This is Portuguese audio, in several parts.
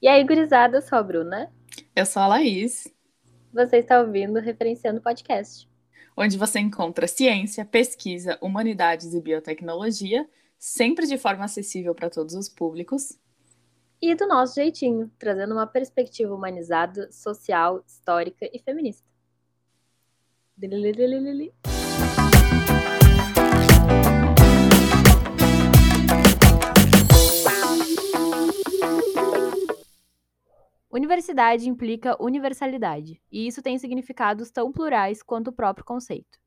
E aí, gurizada, eu sou a Bruna. Eu sou a Laís. Você está ouvindo Referenciando Podcast. Onde você encontra ciência, pesquisa, humanidades e biotecnologia, sempre de forma acessível para todos os públicos. E do nosso jeitinho, trazendo uma perspectiva humanizada, social, histórica e feminista. Universidade implica universalidade, e isso tem significados tão plurais quanto o próprio conceito.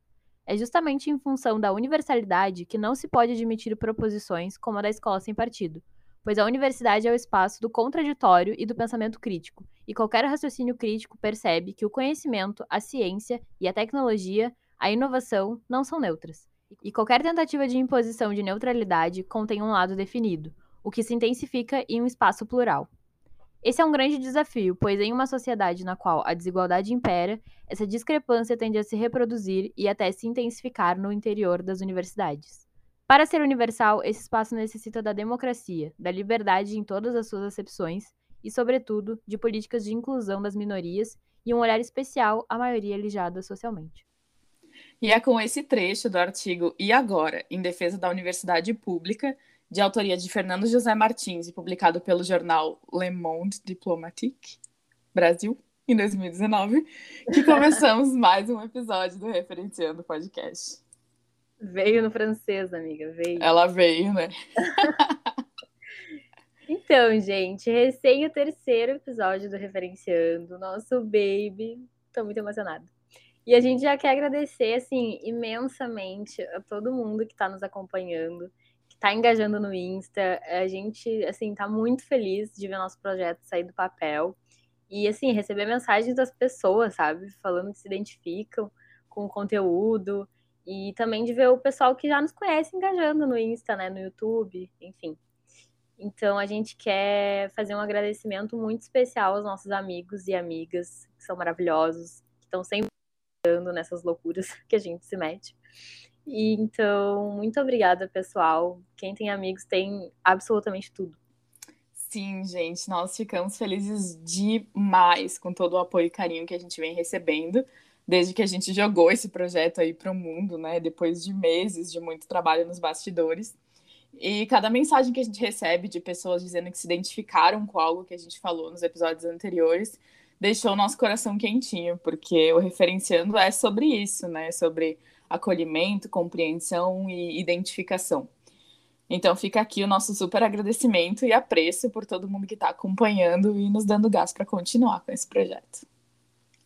É justamente em função da universalidade que não se pode admitir proposições como a da escola sem partido, pois a universidade é o espaço do contraditório e do pensamento crítico, e qualquer raciocínio crítico percebe que o conhecimento, a ciência e a tecnologia, a inovação, não são neutras. E qualquer tentativa de imposição de neutralidade contém um lado definido, o que se intensifica em um espaço plural. Esse é um grande desafio, pois em uma sociedade na qual a desigualdade impera, essa discrepância tende a se reproduzir e até se intensificar no interior das universidades. Para ser universal, esse espaço necessita da democracia, da liberdade em todas as suas acepções e, sobretudo, de políticas de inclusão das minorias e um olhar especial à maioria alijada socialmente. E é com esse trecho do artigo E Agora, em defesa da universidade pública, de autoria de Fernando José Martins e publicado pelo jornal Le Monde Diplomatique, Brasil, em 2019, que começamos mais um episódio do Referenciando Podcast. Veio no francês, amiga, veio. Ela veio, né? então, gente, recém o terceiro episódio do Referenciando, nosso baby. Tô muito emocionada. E a gente já quer agradecer, assim, imensamente a todo mundo que está nos acompanhando tá engajando no Insta. A gente, assim, tá muito feliz de ver nosso projeto sair do papel. E, assim, receber mensagens das pessoas, sabe? Falando que se identificam com o conteúdo. E também de ver o pessoal que já nos conhece engajando no Insta, né? No YouTube, enfim. Então, a gente quer fazer um agradecimento muito especial aos nossos amigos e amigas, que são maravilhosos, que estão sempre nessas loucuras que a gente se mete. E então, muito obrigada, pessoal. Quem tem amigos tem absolutamente tudo. Sim, gente, nós ficamos felizes demais com todo o apoio e carinho que a gente vem recebendo desde que a gente jogou esse projeto aí para o mundo, né? Depois de meses de muito trabalho nos bastidores. E cada mensagem que a gente recebe de pessoas dizendo que se identificaram com algo que a gente falou nos episódios anteriores deixou o nosso coração quentinho, porque o referenciando é sobre isso, né? Sobre acolhimento, compreensão e identificação. Então fica aqui o nosso super agradecimento e apreço por todo mundo que está acompanhando e nos dando gás para continuar com esse projeto.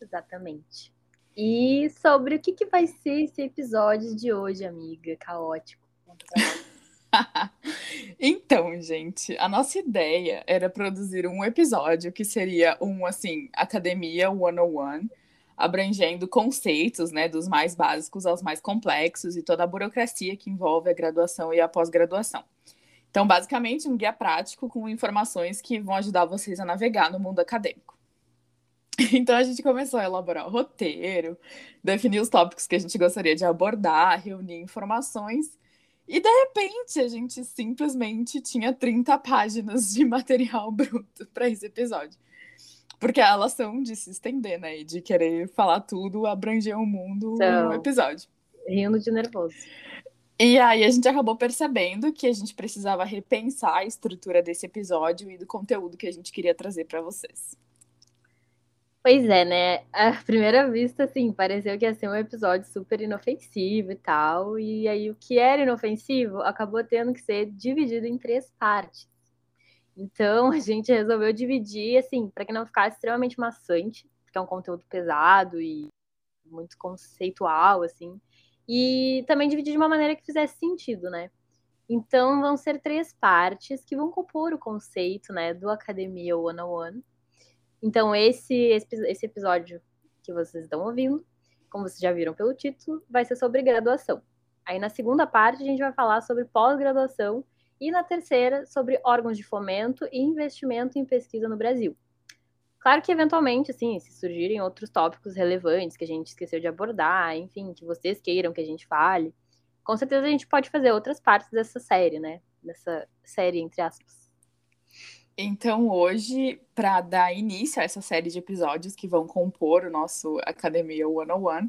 Exatamente. E sobre o que, que vai ser esse episódio de hoje, amiga? Caótico. então, gente, a nossa ideia era produzir um episódio que seria um, assim, Academia 101, abrangendo conceitos, né, dos mais básicos aos mais complexos e toda a burocracia que envolve a graduação e a pós-graduação. Então, basicamente, um guia prático com informações que vão ajudar vocês a navegar no mundo acadêmico. Então, a gente começou a elaborar o roteiro, definir os tópicos que a gente gostaria de abordar, reunir informações, e de repente a gente simplesmente tinha 30 páginas de material bruto para esse episódio. Porque a relação de se estender, né? E de querer falar tudo, abranger o mundo então, no episódio. Rindo de nervoso. E aí a gente acabou percebendo que a gente precisava repensar a estrutura desse episódio e do conteúdo que a gente queria trazer para vocês. Pois é, né? À primeira vista, assim, pareceu que ia ser um episódio super inofensivo e tal. E aí o que era inofensivo acabou tendo que ser dividido em três partes. Então a gente resolveu dividir, assim, para que não ficasse extremamente maçante, porque é um conteúdo pesado e muito conceitual, assim, e também dividir de uma maneira que fizesse sentido, né? Então vão ser três partes que vão compor o conceito, né, do Academia One on One. Então esse, esse episódio que vocês estão ouvindo, como vocês já viram pelo título, vai ser sobre graduação. Aí na segunda parte a gente vai falar sobre pós-graduação e na terceira, sobre órgãos de fomento e investimento em pesquisa no Brasil. Claro que, eventualmente, assim, se surgirem outros tópicos relevantes que a gente esqueceu de abordar, enfim, que vocês queiram que a gente fale, com certeza a gente pode fazer outras partes dessa série, né? Dessa série, entre aspas. Então, hoje, para dar início a essa série de episódios que vão compor o nosso Academia 101,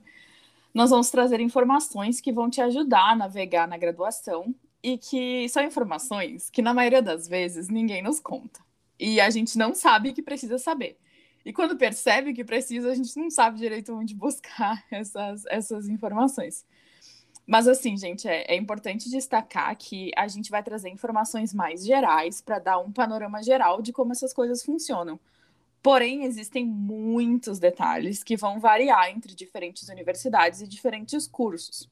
nós vamos trazer informações que vão te ajudar a navegar na graduação e que são informações que, na maioria das vezes, ninguém nos conta. E a gente não sabe que precisa saber. E quando percebe que precisa, a gente não sabe direito onde buscar essas, essas informações. Mas assim, gente, é, é, importante destacar que a gente vai trazer informações mais gerais para dar um panorama geral de como essas coisas funcionam. Porém, existem muitos detalhes que vão variar entre diferentes universidades e diferentes cursos.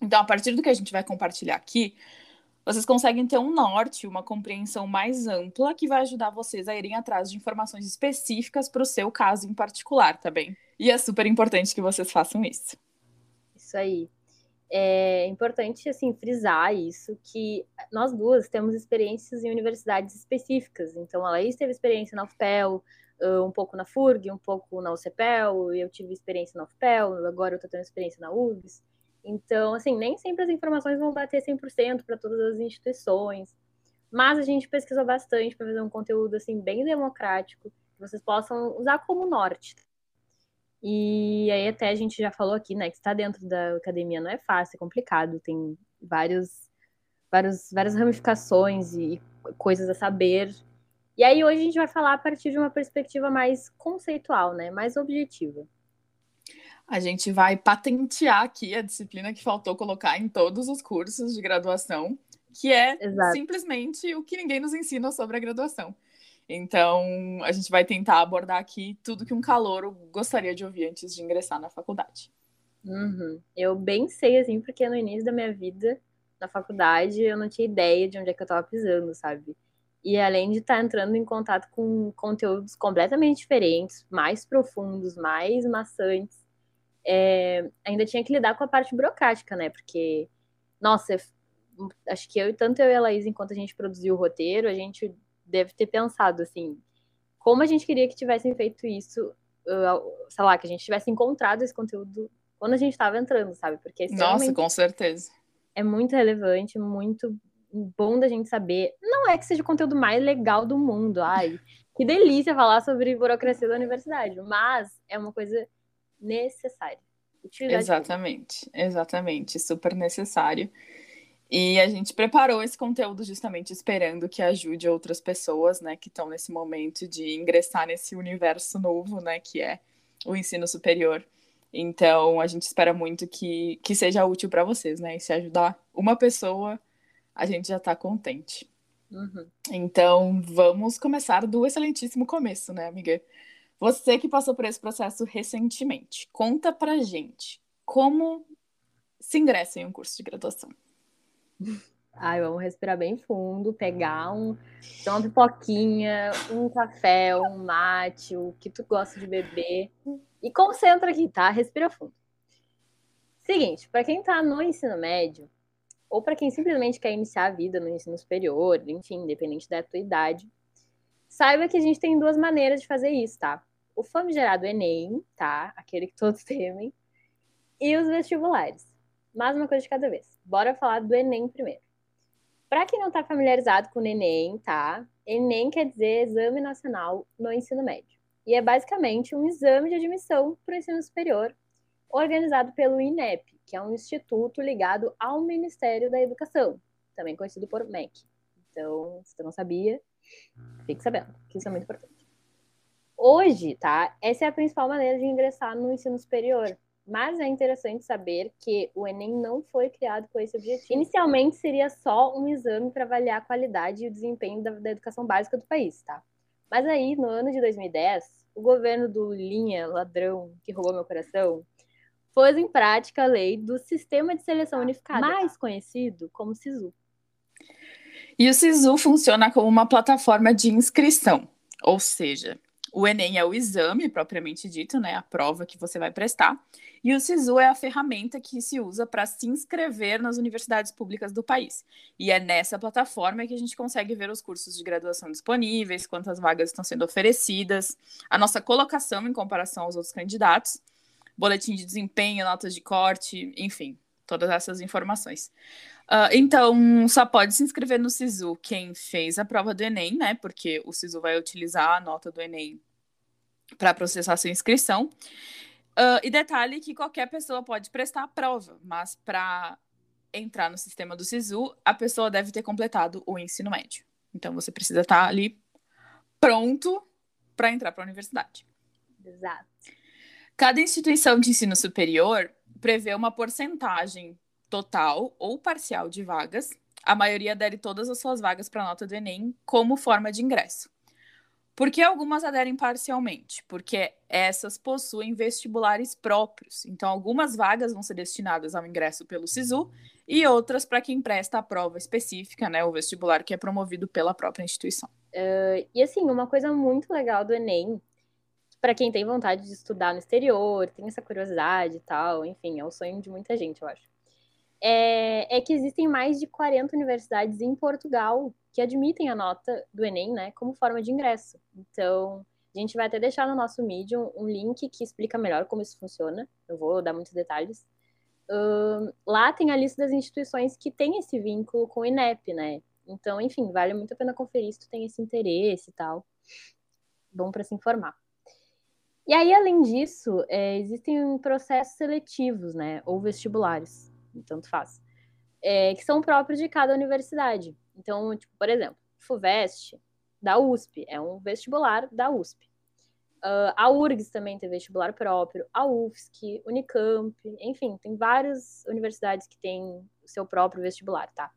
Então, a partir do que a gente vai compartilhar aqui, vocês conseguem ter um norte, uma compreensão mais ampla que vai ajudar vocês a irem atrás de informações específicas para o seu caso em particular, tá bem? E é super importante que vocês façam isso. Isso aí é importante assim frisar isso que nós duas temos experiências em universidades específicas. Então a Laís teve experiência na UFPEL, um pouco na FURG, um pouco na UCPEL, eu tive experiência na UFPEL, agora eu estou tendo experiência na URGS. Então, assim, nem sempre as informações vão bater 100% para todas as instituições, mas a gente pesquisou bastante para fazer um conteúdo assim bem democrático, que vocês possam usar como norte. E aí até a gente já falou aqui, né, que estar dentro da academia não é fácil, é complicado, tem vários, vários, várias ramificações e coisas a saber. E aí hoje a gente vai falar a partir de uma perspectiva mais conceitual, né, mais objetiva. A gente vai patentear aqui a disciplina que faltou colocar em todos os cursos de graduação, que é Exato. simplesmente o que ninguém nos ensina sobre a graduação. Então, a gente vai tentar abordar aqui tudo que um calouro gostaria de ouvir antes de ingressar na faculdade. Uhum. Eu bem sei, assim, porque no início da minha vida, na faculdade, eu não tinha ideia de onde é que eu estava pisando, sabe? E além de estar tá entrando em contato com conteúdos completamente diferentes, mais profundos, mais maçantes, é, ainda tinha que lidar com a parte burocrática, né? Porque, nossa, acho que eu, tanto eu e a Laís, enquanto a gente produziu o roteiro, a gente deve ter pensado, assim, como a gente queria que tivessem feito isso, sei lá, que a gente tivesse encontrado esse conteúdo quando a gente estava entrando, sabe? Porque Nossa, com certeza. É muito relevante, muito bom da gente saber. Não é que seja o conteúdo mais legal do mundo, ai, que delícia falar sobre burocracia da universidade, mas é uma coisa necessária. Exatamente, pública. exatamente, super necessário. E a gente preparou esse conteúdo justamente esperando que ajude outras pessoas, né, que estão nesse momento de ingressar nesse universo novo, né, que é o ensino superior. Então, a gente espera muito que, que seja útil para vocês, né? E se ajudar uma pessoa, a gente já está contente. Uhum. Então, vamos começar do excelentíssimo começo, né, amiga? Você que passou por esse processo recentemente, conta pra gente como se ingressa em um curso de graduação. Ai, vamos respirar bem fundo, pegar um, uma pipoquinha, um café, um mate, o que tu gosta de beber. E concentra aqui, tá? Respira fundo. Seguinte, para quem tá no ensino médio, ou para quem simplesmente quer iniciar a vida no ensino superior, enfim, independente da tua idade, saiba que a gente tem duas maneiras de fazer isso, tá? O famigerado Enem, tá? Aquele que todos temem, e os vestibulares. Mais uma coisa de cada vez. Bora falar do Enem primeiro. Para quem não está familiarizado com o Enem, tá? Enem quer dizer Exame Nacional no Ensino Médio. E é basicamente um exame de admissão para o ensino superior, organizado pelo INEP, que é um instituto ligado ao Ministério da Educação, também conhecido por MEC. Então, se você não sabia, fique sabendo, que isso é muito importante. Hoje, tá? Essa é a principal maneira de ingressar no ensino superior. Mas é interessante saber que o Enem não foi criado com esse objetivo. Inicialmente seria só um exame para avaliar a qualidade e o desempenho da, da, educação básica do país, tá? Mas aí, no ano de 2010, o governo do Linha, ladrão, que roubou meu coração, pôs em prática a lei do Sistema de Seleção Unificada, mais conhecido como SISU. E o SISU funciona como uma plataforma de inscrição, ou seja, o Enem é o exame propriamente dito, né, a prova que você vai prestar, e o SISU é a ferramenta que se usa para se inscrever nas universidades públicas do país. E é nessa plataforma que a gente consegue ver os cursos de graduação disponíveis, quantas vagas estão sendo oferecidas, a nossa colocação em comparação aos outros candidatos, boletim de desempenho, notas de corte, enfim, todas essas informações. Uh, então, só pode se inscrever no SISU quem fez a prova do Enem, né? Porque o SISU vai utilizar a nota do Enem para processar sua inscrição. Uh, e detalhe que qualquer pessoa pode prestar a prova, mas para entrar no sistema do SISU, a pessoa deve ter completado o ensino médio. Então, você precisa estar tá ali pronto para entrar para a universidade. Exato. Cada instituição de ensino superior prevê uma porcentagem total ou parcial de vagas, a maioria adere todas as suas vagas para a nota do Enem como forma de ingresso. Por que algumas aderem parcialmente? Porque essas possuem vestibulares próprios. Então, algumas vagas vão ser destinadas ao ingresso pelo SISU e outras para quem presta a prova específica, né, o vestibular que é promovido pela própria instituição. Uh, e assim, uma coisa muito legal do Enem, para quem tem vontade de estudar no exterior, tem essa curiosidade e tal, enfim, é o sonho de muita gente, eu acho é, é, que existem mais de 40 universidades em Portugal que admitem a nota do Enem, né, como forma de ingresso. Então, a gente vai até deixar no nosso Medium um link que explica melhor como isso funciona. Eu vou dar muitos detalhes. Uh, lá tem a lista das instituições que tem esse vínculo com o INEP, né? Então, enfim, vale muito a pena conferir se tu tem esse interesse e tal. Bom para se informar. E aí, além disso, é, existem processos seletivos, né? Ou vestibulares tanto faz, é, que são próprios de cada universidade. Então, tipo, por exemplo, FUVEST, da USP, é um vestibular da USP. Uh, a URGS também tem vestibular próprio, a UFSC, Unicamp, enfim, tem várias universidades que têm o seu próprio vestibular, tá?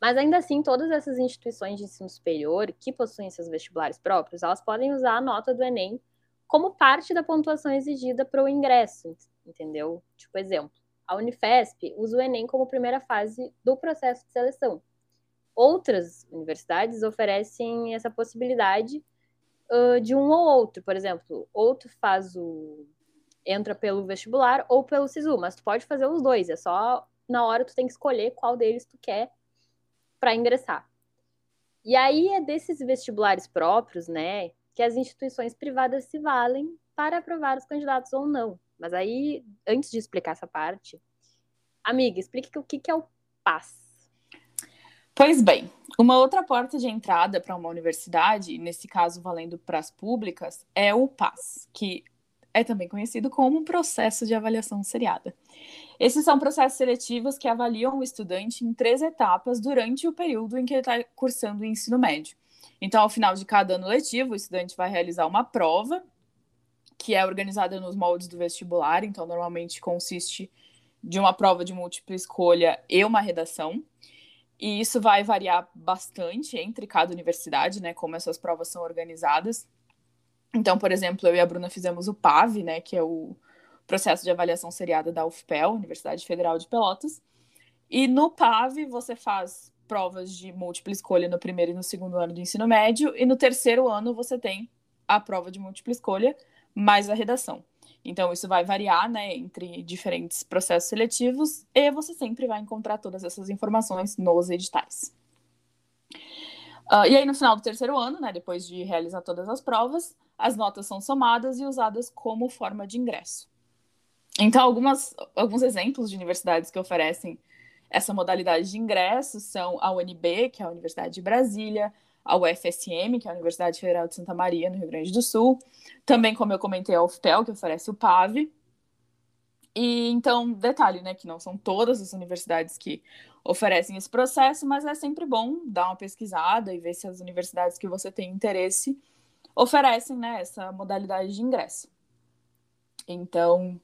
Mas ainda assim, todas essas instituições de ensino superior que possuem seus vestibulares próprios, elas podem usar a nota do Enem como parte da pontuação exigida para o ingresso, entendeu? Tipo, exemplo, a Unifesp usa o Enem como primeira fase do processo de seleção. Outras universidades oferecem essa possibilidade uh, de um ou outro. Por exemplo, ou tu faz o. entra pelo vestibular ou pelo SISU, mas tu pode fazer os dois. É só na hora tu tem que escolher qual deles tu quer para ingressar. E aí é desses vestibulares próprios, né, que as instituições privadas se valem para aprovar os candidatos ou não. Mas aí, antes de explicar essa parte, amiga, explique o que, é o PAS. Pois bem, uma outra porta de entrada para uma universidade, nesse caso valendo para as públicas, é o PAS, que é também conhecido como processo de avaliação seriada. Esses são processos seletivos que avaliam o estudante em três etapas durante o período em que ele está cursando o ensino médio. Então, ao final de cada ano letivo, o estudante vai realizar uma prova que é organizada nos moldes do vestibular, então normalmente consiste de uma prova de múltipla escolha e uma redação. E isso vai variar bastante entre cada universidade, né, como essas provas são organizadas. Então, por exemplo, eu e a Bruna fizemos o PAV, né, que é o processo de avaliação seriada da UFPEL, Universidade Federal de Pelotas. E no PAV você faz provas de múltipla escolha no primeiro e no segundo ano do ensino médio, e no terceiro ano você tem a prova de múltipla escolha, mais a redação. Então, isso vai variar né, entre diferentes processos seletivos e você sempre vai encontrar todas essas informações nos editais. Uh, e aí, no final do terceiro ano, né, depois de realizar todas as provas, as notas são somadas e usadas como forma de ingresso. Então, algumas, alguns exemplos de universidades que oferecem essa modalidade de ingresso são a UNB, que é a Universidade de Brasília, a UFSM, que é a Universidade Federal de Santa Maria, no Rio Grande do Sul. Também, como eu comentei, a UFPEL, que oferece o PAV. E então, detalhe, né, que não são todas as universidades que oferecem esse processo, mas é sempre bom dar uma pesquisada e ver se as universidades que você tem interesse oferecem, né, essa modalidade de ingresso. Então,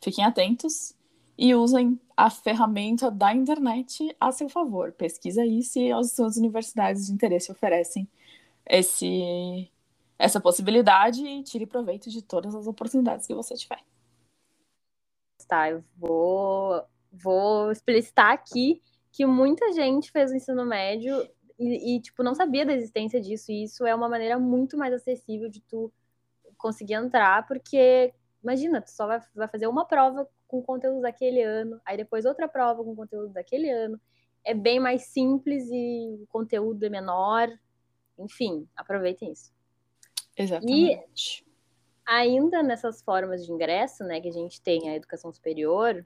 fiquem atentos e usem a ferramenta da internet a seu favor. Pesquisa aí se as suas universidades de interesse oferecem esse, essa possibilidade e tire proveito de todas as oportunidades que você tiver. Tá, eu vou, vou explicitar aqui que muita gente fez o ensino médio e, e, tipo, não sabia da existência disso, e isso é uma maneira muito mais acessível de tu conseguir entrar, porque, imagina, tu só vai, vai fazer uma prova com conteúdo daquele ano, aí depois outra prova com conteúdo daquele ano. É bem mais simples e o conteúdo é menor. Enfim, aproveitem isso. Exatamente. E ainda nessas formas de ingresso, né, que a gente tem a educação superior,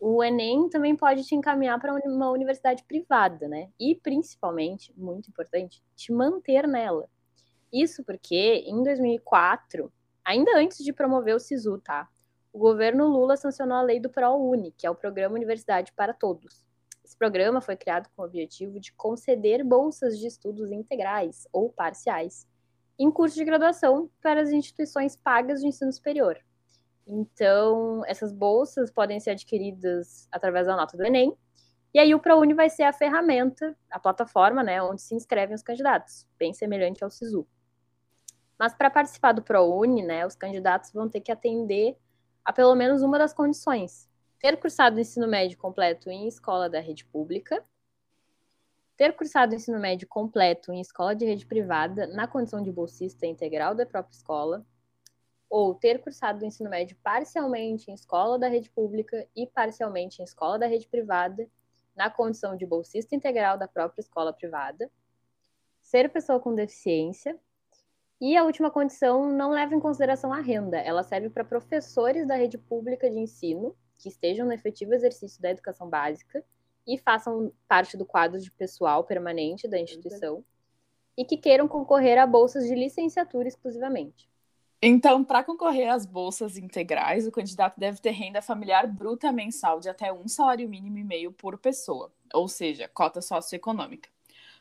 o Enem também pode te encaminhar para uma universidade privada, né? E principalmente, muito importante, te manter nela. Isso porque em 2004, ainda antes de promover o SISU, tá? O governo Lula sancionou a lei do ProUni, que é o Programa Universidade para Todos. Esse programa foi criado com o objetivo de conceder bolsas de estudos integrais ou parciais em curso de graduação para as instituições pagas de ensino superior. Então, essas bolsas podem ser adquiridas através da nota do Enem, e aí o ProUni vai ser a ferramenta, a plataforma, né, onde se inscrevem os candidatos, bem semelhante ao SISU. Mas para participar do ProUni, né, os candidatos vão ter que atender a pelo menos uma das condições: ter cursado o ensino médio completo em escola da rede pública, ter cursado o ensino médio completo em escola de rede privada na condição de bolsista integral da própria escola, ou ter cursado o ensino médio parcialmente em escola da rede pública e parcialmente em escola da rede privada, na condição de bolsista integral da própria escola privada, ser pessoa com deficiência, e a última condição não leva em consideração a renda, ela serve para professores da rede pública de ensino que estejam no efetivo exercício da educação básica e façam parte do quadro de pessoal permanente da instituição e que queiram concorrer a bolsas de licenciatura exclusivamente. Então, para concorrer às bolsas integrais, o candidato deve ter renda familiar bruta mensal de até um salário mínimo e meio por pessoa, ou seja, cota socioeconômica.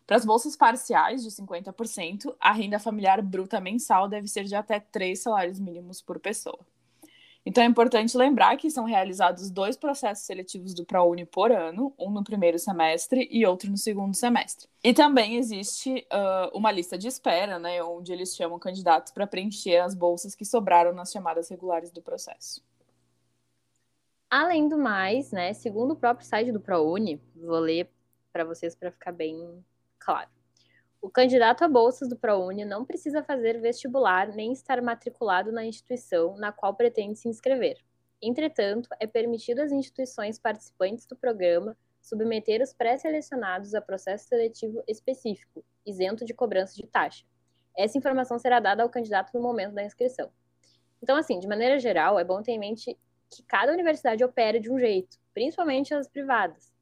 Para as bolsas parciais de 50%, a renda familiar bruta mensal deve ser de até três salários mínimos por pessoa. Então é importante lembrar que são realizados dois processos seletivos do ProUni por ano, um no primeiro semestre e outro no segundo semestre. E também existe uh, uma lista de espera, né, onde eles chamam candidatos para preencher as bolsas que sobraram nas chamadas regulares do processo. Além do mais, né, segundo o próprio site do ProUni, vou ler para vocês para ficar bem claro. O candidato a bolsas do ProUni não precisa fazer vestibular nem estar matriculado na instituição na qual pretende se inscrever. Entretanto, é permitido às instituições participantes do programa submeter os pré-selecionados a processo seletivo específico, isento de cobrança de taxa. Essa informação será dada ao candidato no momento da inscrição. Então, assim, de maneira geral, é bom ter em mente que cada universidade opera de um jeito, principalmente as privadas.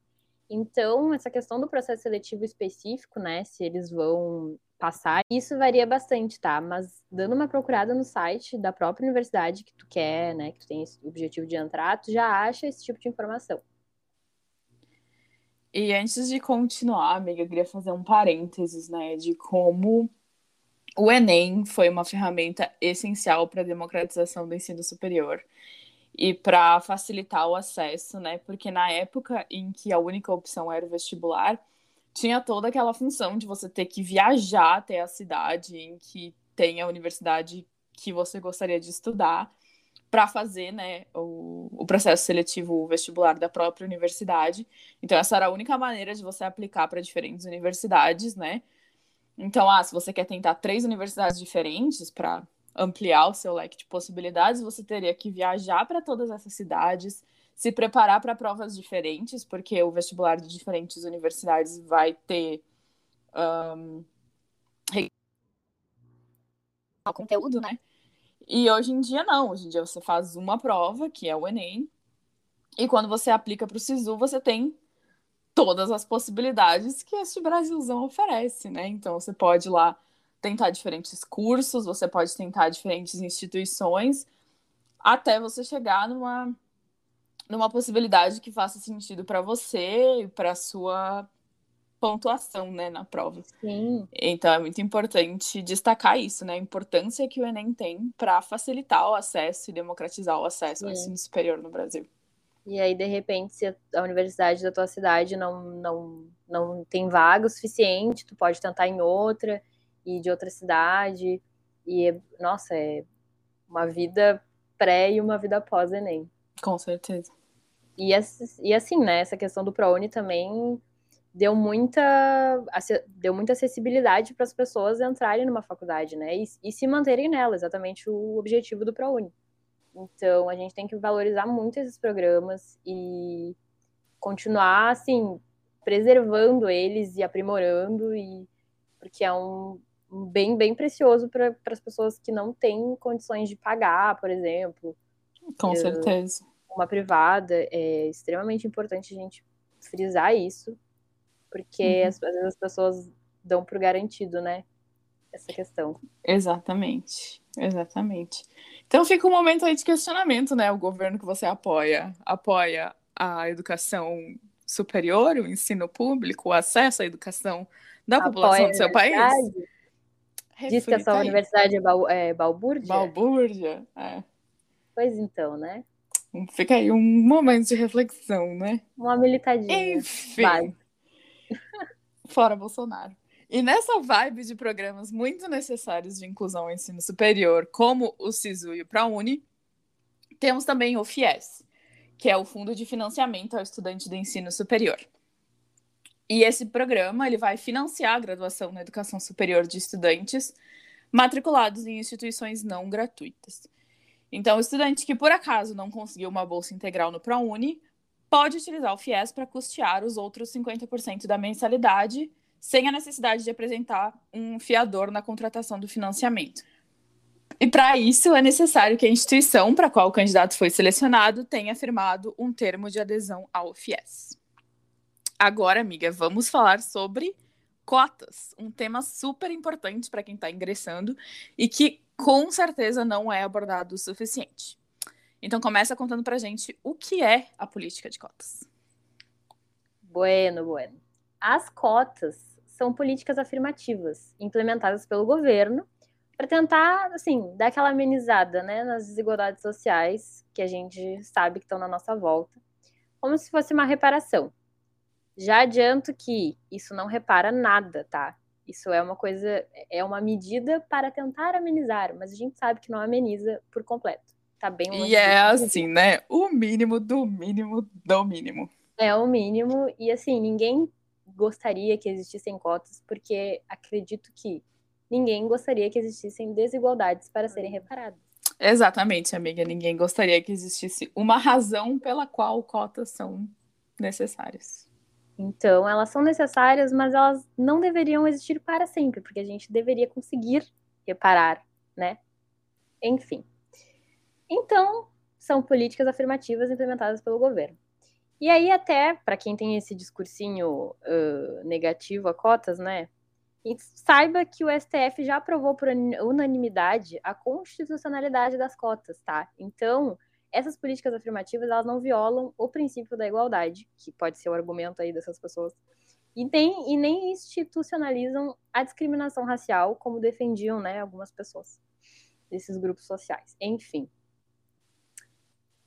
Então, essa questão do processo seletivo específico, né, se eles vão passar, isso varia bastante, tá? Mas dando uma procurada no site da própria universidade que tu quer, né, que tu tem esse objetivo de entrar, tu já acha esse tipo de informação. E antes de continuar, amiga, eu queria fazer um parênteses, né, de como o Enem foi uma ferramenta essencial para a democratização do ensino superior e para facilitar o acesso, né? Porque na época em que a única opção era o vestibular, tinha toda aquela função de você ter que viajar até a cidade em que tem a universidade que você gostaria de estudar para fazer, né, o, o processo seletivo vestibular da própria universidade. Então essa era a única maneira de você aplicar para diferentes universidades, né? Então, ah, se você quer tentar três universidades diferentes para ampliar o seu leque de possibilidades, você teria que viajar para todas essas cidades, se preparar para provas diferentes, porque o vestibular de diferentes universidades vai ter um, conteúdo, né? E hoje em dia não, hoje em dia você faz uma prova, que é o Enem, e quando você aplica para o SISU, você tem todas as possibilidades que este Brasilzão oferece, né? Então você pode ir lá tentar diferentes cursos, você pode tentar diferentes instituições, até você chegar numa, numa possibilidade que faça sentido para você e para sua pontuação, né, na prova. Sim. Então é muito importante destacar isso, né, a importância que o Enem tem para facilitar o acesso e democratizar o acesso Sim. ao ensino superior no Brasil. E aí, de repente, se a universidade da tua cidade não, não, não tem vaga o suficiente, tu pode tentar em outra e de outra cidade. E, nossa, é uma vida pré e uma vida pós Enem. Com certeza. E, e assim, né, essa questão do ProUni também deu muita, deu muita acessibilidade para as pessoas entrarem numa faculdade, né, e, e, se manterem nela, exatamente o objetivo do ProUni. Então, a gente tem que valorizar muito esses programas e continuar, assim, preservando eles e aprimorando, e porque é um, bem, bem precioso para as pessoas que não têm condições de pagar, por exemplo. Com certeza. uma privada, é extremamente importante a gente frisar isso, porque uhum. às vezes as pessoas dão por garantido, né? Essa questão. Exatamente, exatamente. Então fica um momento aí de questionamento, né? O governo que você apoia, apoia a educação superior, o ensino público, o acesso à educação da apoia população do seu país? Diz que essa universidade é, bal, é balbúrdia? Balbúrdia, é. Pois então, né? Fica aí um momento de reflexão, né? Uma militadinha. Enfim. Fora Bolsonaro. E nessa vibe de programas muito necessários de inclusão ao ensino superior, como o SISU e o ProUni, temos também o FIES, que é o Fundo de Financiamento ao Estudante de Ensino Superior. E esse programa ele vai financiar a graduação na educação superior de estudantes matriculados em instituições não gratuitas. Então, o estudante que por acaso não conseguiu uma bolsa integral no ProUni pode utilizar o FIES para custear os outros 50% da mensalidade, sem a necessidade de apresentar um fiador na contratação do financiamento. E para isso é necessário que a instituição para a qual o candidato foi selecionado tenha firmado um termo de adesão ao FIES. Agora, amiga, vamos falar sobre cotas, um tema super importante para quem está ingressando e que com certeza não é abordado o suficiente. Então começa contando pra gente o que é a política de cotas. Bueno, bueno. As cotas são políticas afirmativas implementadas pelo governo para tentar, assim, dar aquela amenizada, né, nas desigualdades sociais que a gente sabe que estão na nossa volta, como se fosse uma reparação. Já adianto que isso não repara nada, tá? Isso é uma coisa, é uma medida para tentar amenizar, mas a gente sabe que não ameniza por completo. Tá bem longe. E é assim, né? O mínimo do mínimo do mínimo. É o mínimo, e assim, ninguém gostaria que existissem cotas, porque acredito que ninguém gostaria que existissem desigualdades para serem reparadas. Exatamente, amiga. Ninguém gostaria que existisse uma razão pela qual cotas são necessárias. Então, elas são necessárias, mas elas não deveriam existir para sempre, porque a gente deveria conseguir reparar, né? Enfim. Então, são políticas afirmativas implementadas pelo governo. E aí, até para quem tem esse discursinho uh, negativo a cotas, né? Saiba que o STF já aprovou por unanimidade a constitucionalidade das cotas, tá? Então, essas políticas afirmativas elas não violam o princípio da igualdade, que pode ser o argumento aí dessas pessoas, e nem, e nem institucionalizam a discriminação racial, como defendiam né, algumas pessoas desses grupos sociais. Enfim.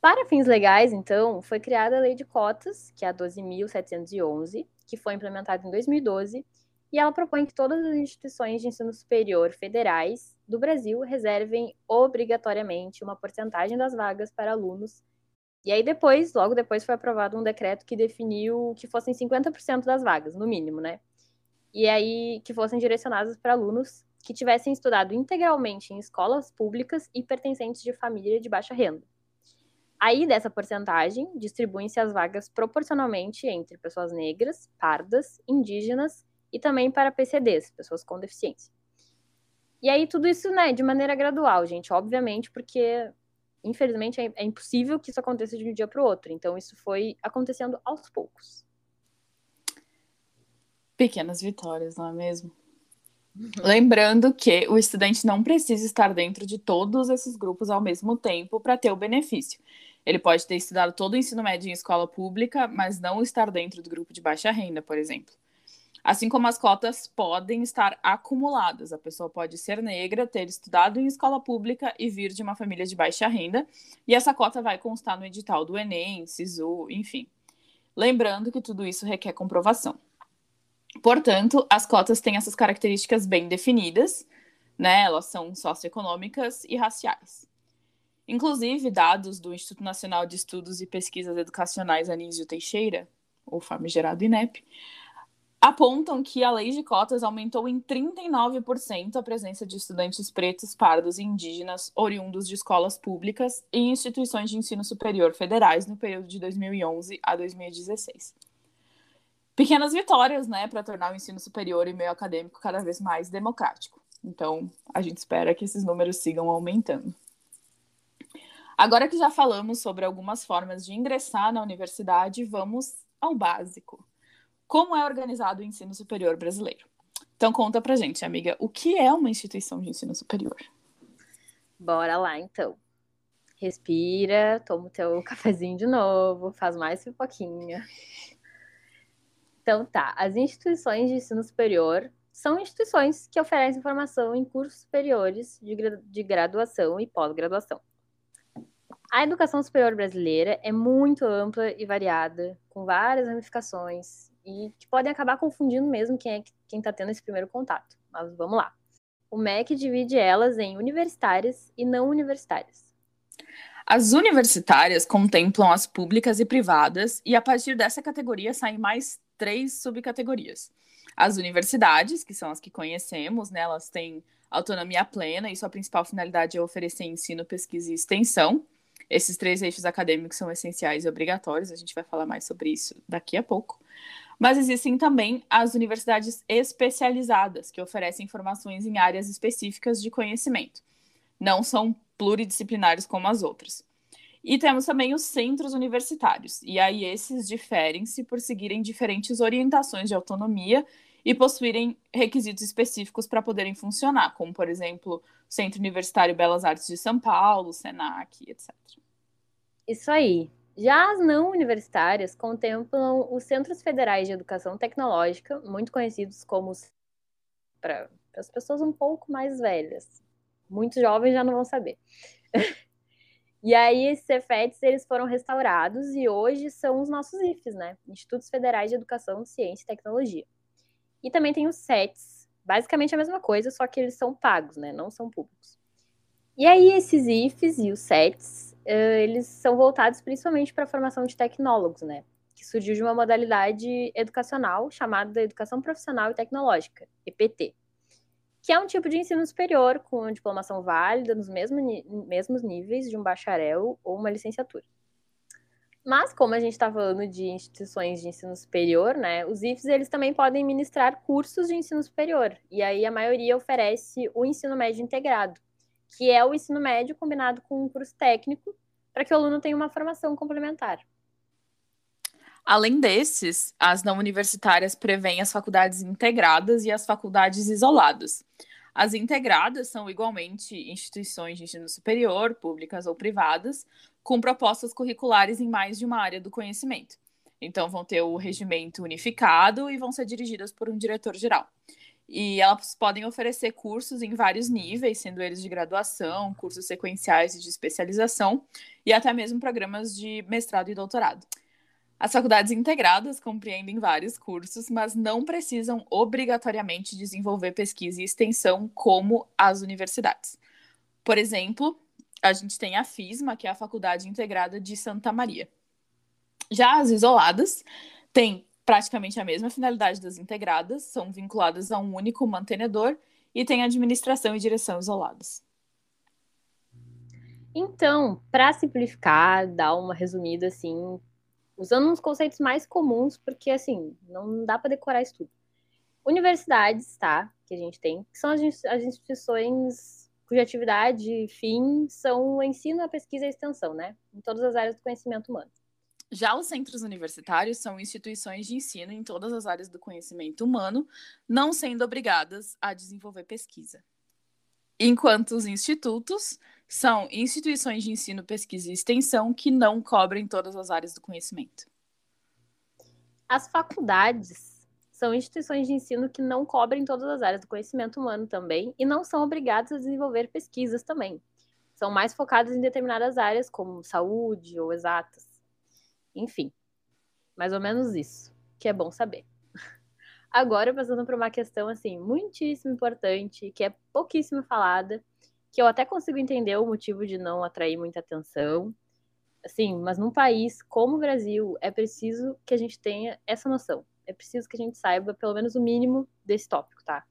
Para fins legais, então, foi criada a Lei de Cotas, que é a 12.711, que foi implementada em 2012, e ela propõe que todas as instituições de ensino superior federais do Brasil reservem obrigatoriamente uma porcentagem das vagas para alunos. E aí depois, logo depois, foi aprovado um decreto que definiu que fossem 50% das vagas, no mínimo, né? E aí que fossem direcionadas para alunos que tivessem estudado integralmente em escolas públicas e pertencentes de família de baixa renda. Aí, dessa porcentagem, distribuem-se as vagas proporcionalmente entre pessoas negras, pardas, indígenas e também para PCDs, pessoas com deficiência. E aí tudo isso, né, de maneira gradual, gente, obviamente, porque infelizmente é, é impossível que isso aconteça de um dia para o outro. Então isso foi acontecendo aos poucos. Pequenas vitórias, não é mesmo? Lembrando que o estudante não precisa estar dentro de todos esses grupos ao mesmo tempo para ter o benefício. Ele pode ter estudado todo o ensino médio em escola pública, mas não estar dentro do grupo de baixa renda, por exemplo. Assim como as cotas podem estar acumuladas. A pessoa pode ser negra, ter estudado em escola pública e vir de uma família de baixa renda, e essa cota vai constar no edital do Enem, SISU, enfim. Lembrando que tudo isso requer comprovação. Portanto, as cotas têm essas características bem definidas, né? Elas são socioeconômicas e raciais. Inclusive, dados do Instituto Nacional de Estudos e Pesquisas Educacionais Anísio Teixeira, ou famigerado INEP, apontam que a lei de cotas aumentou em 39% a presença de estudantes pretos, pardos e indígenas oriundos de escolas públicas e instituições de ensino superior federais no período de 2011 a 2016. Pequenas vitórias, né, para tornar o ensino superior e meio acadêmico cada vez mais democrático. Então, a gente espera que esses números sigam aumentando. Agora que já falamos sobre algumas formas de ingressar na universidade, vamos ao básico. Como é organizado o ensino superior brasileiro? Então conta pra gente, amiga, o que é uma instituição de ensino superior? Bora lá, então. Respira, toma o teu cafezinho de novo, faz mais pipoquinha. Então tá, as instituições de ensino superior são instituições que oferecem formação em cursos superiores de, de graduação e pós-graduação. A educação superior brasileira é muito ampla e variada, com várias ramificações e que podem acabar confundindo mesmo quem é quem está tendo esse primeiro contato. Mas vamos lá. O MEC divide elas em universitárias e não universitárias. As universitárias contemplam as públicas e privadas, e a partir dessa categoria saem mais três subcategorias. As universidades, que são as que conhecemos, né, elas têm autonomia plena e sua principal finalidade é oferecer ensino, pesquisa e extensão. Esses três eixos acadêmicos são essenciais e obrigatórios, a gente vai falar mais sobre isso daqui a pouco. Mas existem também as universidades especializadas, que oferecem formações em áreas específicas de conhecimento. Não são pluridisciplinares como as outras. E temos também os centros universitários, e aí esses diferem-se por seguirem diferentes orientações de autonomia e possuírem requisitos específicos para poderem funcionar, como, por exemplo, o Centro Universitário Belas Artes de São Paulo, SENAC, etc. Isso aí. Já as não universitárias contemplam os Centros Federais de Educação Tecnológica, muito conhecidos como para as pessoas um pouco mais velhas. Muitos jovens já não vão saber. e aí, esses CEFETs, eles foram restaurados e hoje são os nossos IFES, né? Institutos Federais de Educação, Ciência e Tecnologia. E também tem os SETs, basicamente a mesma coisa, só que eles são pagos, né? Não são públicos. E aí, esses IFES e os SETs eles são voltados principalmente para a formação de tecnólogos, né? Que surgiu de uma modalidade educacional chamada Educação Profissional e Tecnológica, EPT, que é um tipo de ensino superior com diplomação válida nos mesmos, mesmos níveis de um bacharel ou uma licenciatura. Mas, como a gente está falando de instituições de ensino superior, né, os IFES eles também podem ministrar cursos de ensino superior. E aí a maioria oferece o ensino médio integrado, que é o ensino médio combinado com um curso técnico, para que o aluno tenha uma formação complementar. Além desses, as não universitárias prevêem as faculdades integradas e as faculdades isoladas. As integradas são igualmente instituições de ensino superior, públicas ou privadas, com propostas curriculares em mais de uma área do conhecimento. Então, vão ter o regimento unificado e vão ser dirigidas por um diretor-geral. E elas podem oferecer cursos em vários níveis, sendo eles de graduação, cursos sequenciais e de especialização, e até mesmo programas de mestrado e doutorado. As faculdades integradas compreendem vários cursos, mas não precisam obrigatoriamente desenvolver pesquisa e extensão como as universidades. Por exemplo, a gente tem a FISMA, que é a Faculdade Integrada de Santa Maria. Já as isoladas têm praticamente a mesma finalidade das integradas, são vinculadas a um único mantenedor e têm administração e direção isoladas. Então, para simplificar, dar uma resumida assim, usando uns conceitos mais comuns, porque assim, não dá para decorar isso tudo. Universidades, tá? Que a gente tem, que são as, instituições cuja atividade e fim são o ensino, a pesquisa e a extensão, né? Em todas as áreas do conhecimento humano. Já os centros universitários são instituições de ensino em todas as áreas do conhecimento humano, não sendo obrigadas a desenvolver pesquisa. Enquanto os institutos são instituições de ensino, pesquisa e extensão que não cobrem todas as áreas do conhecimento. As faculdades são instituições de ensino que não cobrem todas as áreas do conhecimento humano também e não são obrigadas a desenvolver pesquisas também. São mais focadas em determinadas áreas, como saúde ou exatas. Enfim, mais ou menos isso, que é bom saber. Agora, passando para uma questão assim muitíssimo importante, que é pouquíssimo falada, que eu até consigo entender o motivo de não atrair muita atenção. Assim, mas num país como o Brasil, é preciso que a gente tenha essa noção. É preciso que a gente saiba pelo menos o mínimo desse tópico, tá?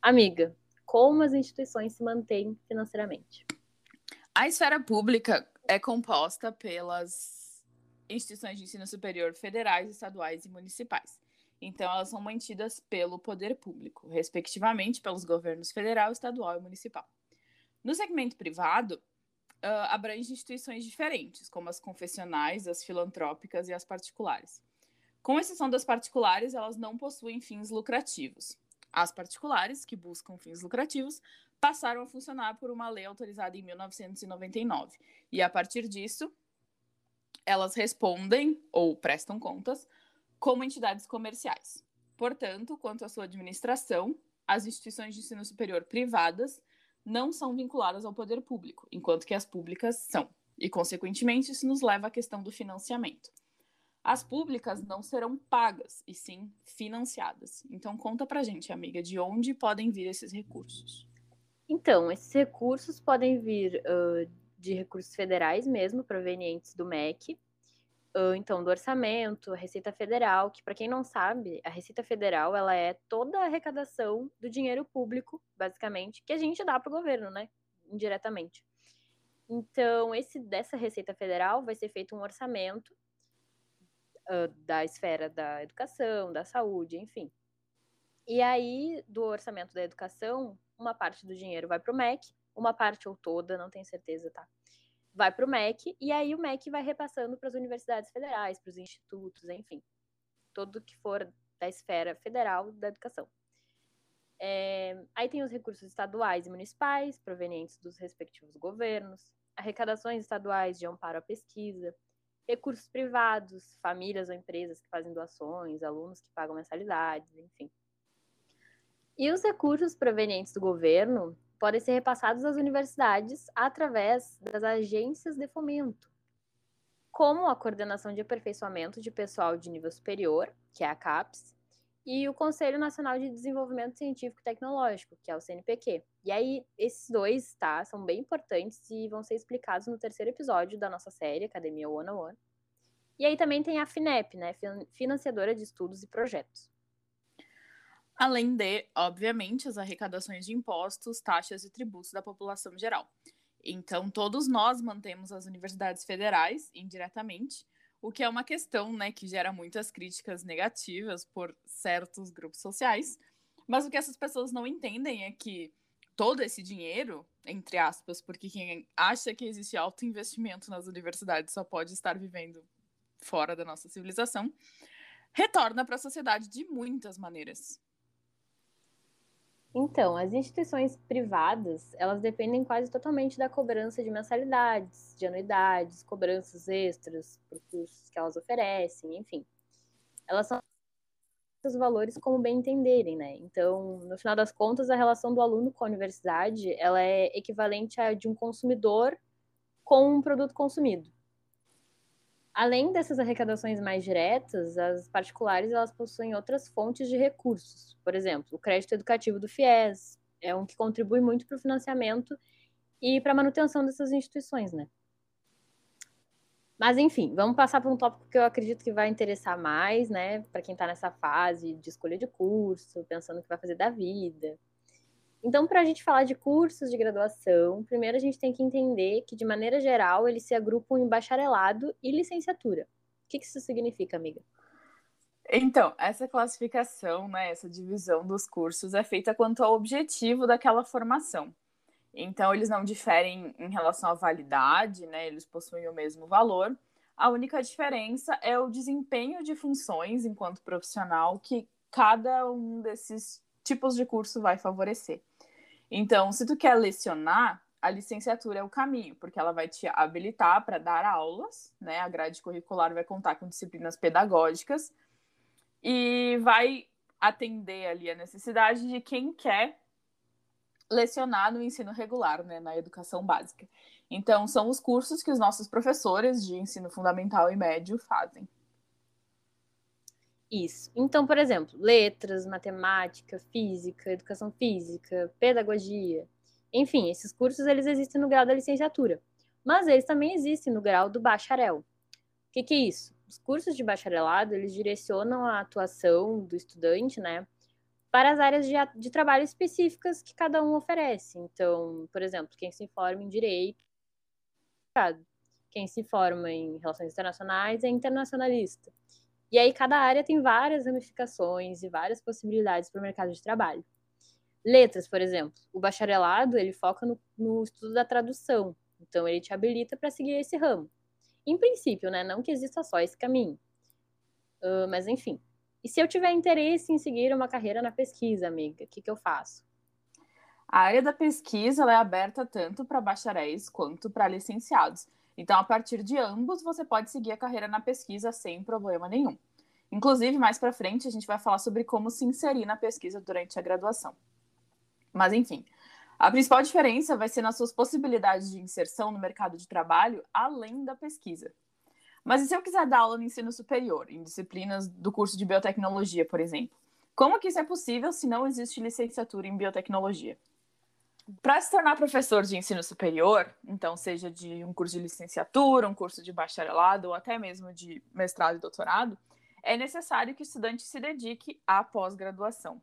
Amiga, como as instituições se mantêm financeiramente? A esfera pública é composta pelas instituições de ensino superior federais, estaduais e municipais. Então, elas são mantidas pelo poder público, respectivamente pelos governos federal, estadual e municipal. No segmento privado, uh, abrange instituições diferentes, como as confessionais, as filantrópicas e as particulares. Com exceção das particulares, elas não possuem fins lucrativos. As particulares, que buscam fins lucrativos, passaram a funcionar por uma lei autorizada em 1999. E a partir disso, elas respondem ou prestam contas como entidades comerciais. Portanto, quanto à sua administração, as instituições de ensino superior privadas não são vinculadas ao poder público, enquanto que as públicas são. E, consequentemente, isso nos leva à questão do financiamento. As públicas não serão pagas, e sim financiadas. Então, conta pra gente, amiga, de onde podem vir esses recursos. Então, esses recursos podem vir uh, de recursos federais mesmo, provenientes do MEC, uh, então do orçamento, a Receita Federal, que para quem não sabe, a Receita Federal ela é toda a arrecadação do dinheiro público, basicamente, que a gente dá para o governo, né, indiretamente. Então, esse dessa Receita Federal vai ser feito um orçamento uh, da esfera da educação, da saúde, enfim. E aí, do orçamento da educação, uma parte do dinheiro vai para o MEC, uma parte ou toda, não tenho certeza, tá? Vai para o MEC, e aí o MEC vai repassando para as universidades federais, para os institutos, enfim. Tudo que for da esfera federal da educação. É, aí tem os recursos estaduais e municipais, provenientes dos respectivos governos, arrecadações estaduais de amparo à pesquisa, recursos privados, famílias ou empresas que fazem doações, alunos que pagam mensalidades, enfim. E os recursos provenientes do governo podem ser repassados às universidades através das agências de fomento, como a Coordenação de Aperfeiçoamento de Pessoal de Nível Superior, que é a CAPES, e o Conselho Nacional de Desenvolvimento Científico e Tecnológico, que é o CNPq. E aí, esses dois, tá, são bem importantes e vão ser explicados no terceiro episódio da nossa série, Academia One on One. E aí também tem a FINEP, né, Financiadora de Estudos e Projetos. Além de, obviamente, as arrecadações de impostos, taxas e tributos da população geral. Então, todos nós mantemos as universidades federais indiretamente, o que é uma questão né, que gera muitas críticas negativas por certos grupos sociais. Mas o que essas pessoas não entendem é que todo esse dinheiro, entre aspas, porque quem acha que existe alto investimento nas universidades só pode estar vivendo fora da nossa civilização, retorna para a sociedade de muitas maneiras. Então, as instituições privadas, elas dependem quase totalmente da cobrança de mensalidades, de anuidades, cobranças extras por cursos que elas oferecem, enfim. Elas são os valores como bem entenderem, né? Então, no final das contas, a relação do aluno com a universidade, ela é equivalente a de um consumidor com um produto consumido. Além dessas arrecadações mais diretas, as particulares elas possuem outras fontes de recursos. Por exemplo, o crédito educativo do FIES é um que contribui muito para o financiamento e para a manutenção dessas instituições, né? Mas enfim, vamos passar para um tópico que eu acredito que vai interessar mais, né, para quem está nessa fase de escolha de curso, pensando o que vai fazer da vida. Então, para a gente falar de cursos de graduação, primeiro a gente tem que entender que, de maneira geral, eles se agrupam em bacharelado e licenciatura. O que, isso significa, amiga? Então, essa classificação, né, essa divisão dos cursos é feita quanto ao objetivo daquela formação. Então, eles não diferem em relação à validade, né, eles possuem o mesmo valor. A única diferença é o desempenho de funções enquanto profissional que cada um desses tipos de curso vai favorecer. Então, se tu quer lecionar, a licenciatura é o caminho, porque ela vai te habilitar para dar aulas, né? A grade curricular vai contar com disciplinas pedagógicas e vai atender ali a necessidade de quem quer lecionar no ensino regular, né, na educação básica. Então, são os cursos que os nossos professores de ensino fundamental e médio fazem. Isso. Então, por exemplo, letras, matemática, física, educação física, pedagogia. Enfim, esses cursos eles existem no grau da licenciatura, mas eles também existem no grau do bacharel. O que, que é isso? Os cursos de bacharelado, eles direcionam a atuação do estudante, né, para as áreas de, de trabalho específicas que cada um oferece. Então, por exemplo, quem se forma em direito, quem se forma em relações internacionais é internacionalista. E aí cada área tem várias ramificações e várias possibilidades para o mercado de trabalho. Letras, por exemplo, o bacharelado ele foca no, no estudo da tradução. Então, ele te habilita para seguir esse ramo. Em princípio, né? Não que exista só esse caminho. Uh, mas, enfim. E se eu tiver interesse em seguir uma carreira na pesquisa, amiga, o que, que eu faço? A área da pesquisa é aberta tanto para bacharéis quanto para licenciados. Então, a partir de ambos, você pode seguir a carreira na pesquisa sem problema nenhum. Inclusive, mais para frente, a gente vai falar sobre como se inserir na pesquisa durante a graduação. Mas, enfim, a principal diferença vai ser nas suas possibilidades de inserção no mercado de trabalho, além da pesquisa. Mas e se eu quiser dar aula no ensino superior, em disciplinas do curso de biotecnologia, por exemplo? Como que isso é possível se não existe licenciatura em biotecnologia? Para se tornar professor de ensino superior, então seja de um curso de licenciatura, um curso de bacharelado ou até mesmo de mestrado e doutorado, é necessário que o estudante se dedique à pós-graduação.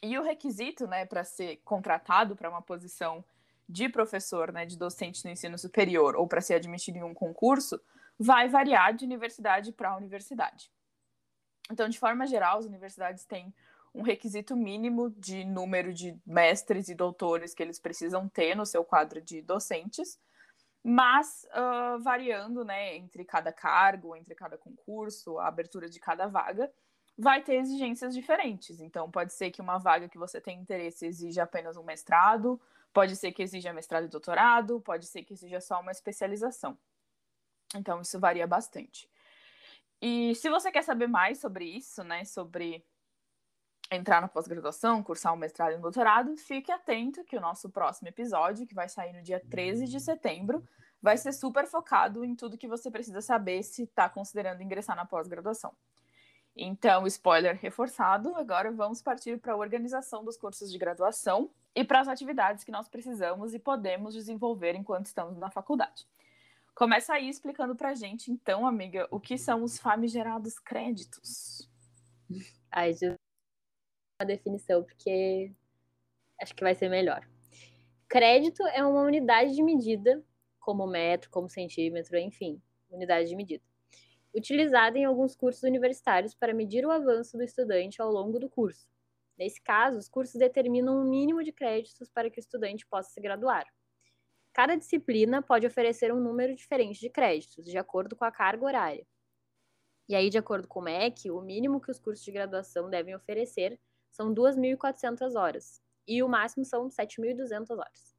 E o requisito, né, para ser contratado para uma posição de professor, né, de docente no ensino superior ou para ser admitido em um concurso, vai variar de universidade para universidade. Então, de forma geral, as universidades têm um requisito mínimo de número de mestres e doutores que eles precisam ter no seu quadro de docentes, mas uh, variando né, entre cada cargo, entre cada concurso, a abertura de cada vaga, vai ter exigências diferentes. Então, pode ser que uma vaga que você tem interesse exija apenas um mestrado, pode ser que exija mestrado e doutorado, pode ser que exija só uma especialização. Então, isso varia bastante. E se você quer saber mais sobre isso, né, sobre entrar na pós-graduação, cursar um mestrado e um doutorado, fique atento que o nosso próximo episódio, que vai sair no dia 13 de setembro, vai ser super focado em tudo que você precisa saber se está considerando ingressar na pós-graduação. Então, spoiler reforçado, agora vamos partir para a organização dos cursos de graduação e para as atividades que nós precisamos e podemos desenvolver enquanto estamos na faculdade. Começa aí explicando para a gente, então, amiga, o que são os famigerados créditos. Ai, Jesus definição, porque acho que vai ser melhor. Crédito é uma unidade de medida, como metro, como centímetro, enfim, unidade de medida, utilizada em alguns cursos universitários para medir o avanço do estudante ao longo do curso. Nesse caso, os cursos determinam um mínimo de créditos para que o estudante possa se graduar. Cada disciplina pode oferecer um número diferente de créditos, de acordo com a carga horária. E aí, de acordo com o MEC, o mínimo que os cursos de graduação devem oferecer são 2.400 horas. E o máximo são 7.200 horas.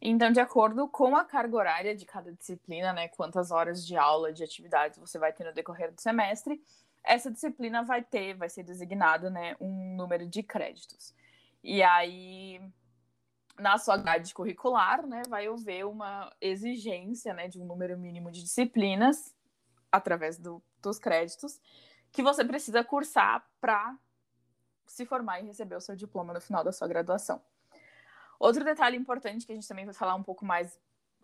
Então, de acordo com a carga horária de cada disciplina, né, quantas horas de aula, de atividades você vai ter no decorrer do semestre, essa disciplina vai ter, vai ser designada, né, um número de créditos. E aí, na sua grade curricular, né, vai haver uma exigência, né, de um número mínimo de disciplinas através do, dos créditos que você precisa cursar para se formar e receber o seu diploma no final da sua graduação. Outro detalhe importante que a gente também vai falar um pouco mais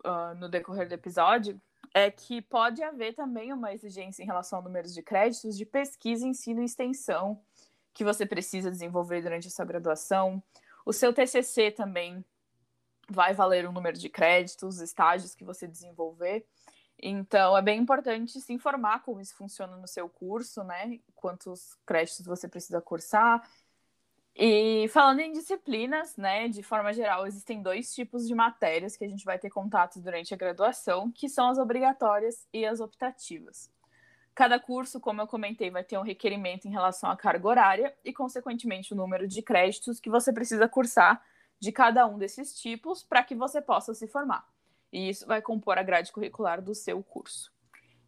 uh, no decorrer do episódio é que pode haver também uma exigência em relação a números de créditos de pesquisa, ensino e extensão que você precisa desenvolver durante a sua graduação. O seu TCC também vai valer um número de créditos, estágios que você desenvolver. Então, é bem importante se informar como isso funciona no seu curso, né? Quantos créditos você precisa cursar. E falando em disciplinas, né, de forma geral, existem dois tipos de matérias que a gente vai ter contato durante a graduação, que são as obrigatórias e as optativas. Cada curso, como eu comentei, vai ter um requerimento em relação à carga horária e, consequentemente, o número de créditos que você precisa cursar de cada um desses tipos para que você possa se formar. E isso vai compor a grade curricular do seu curso.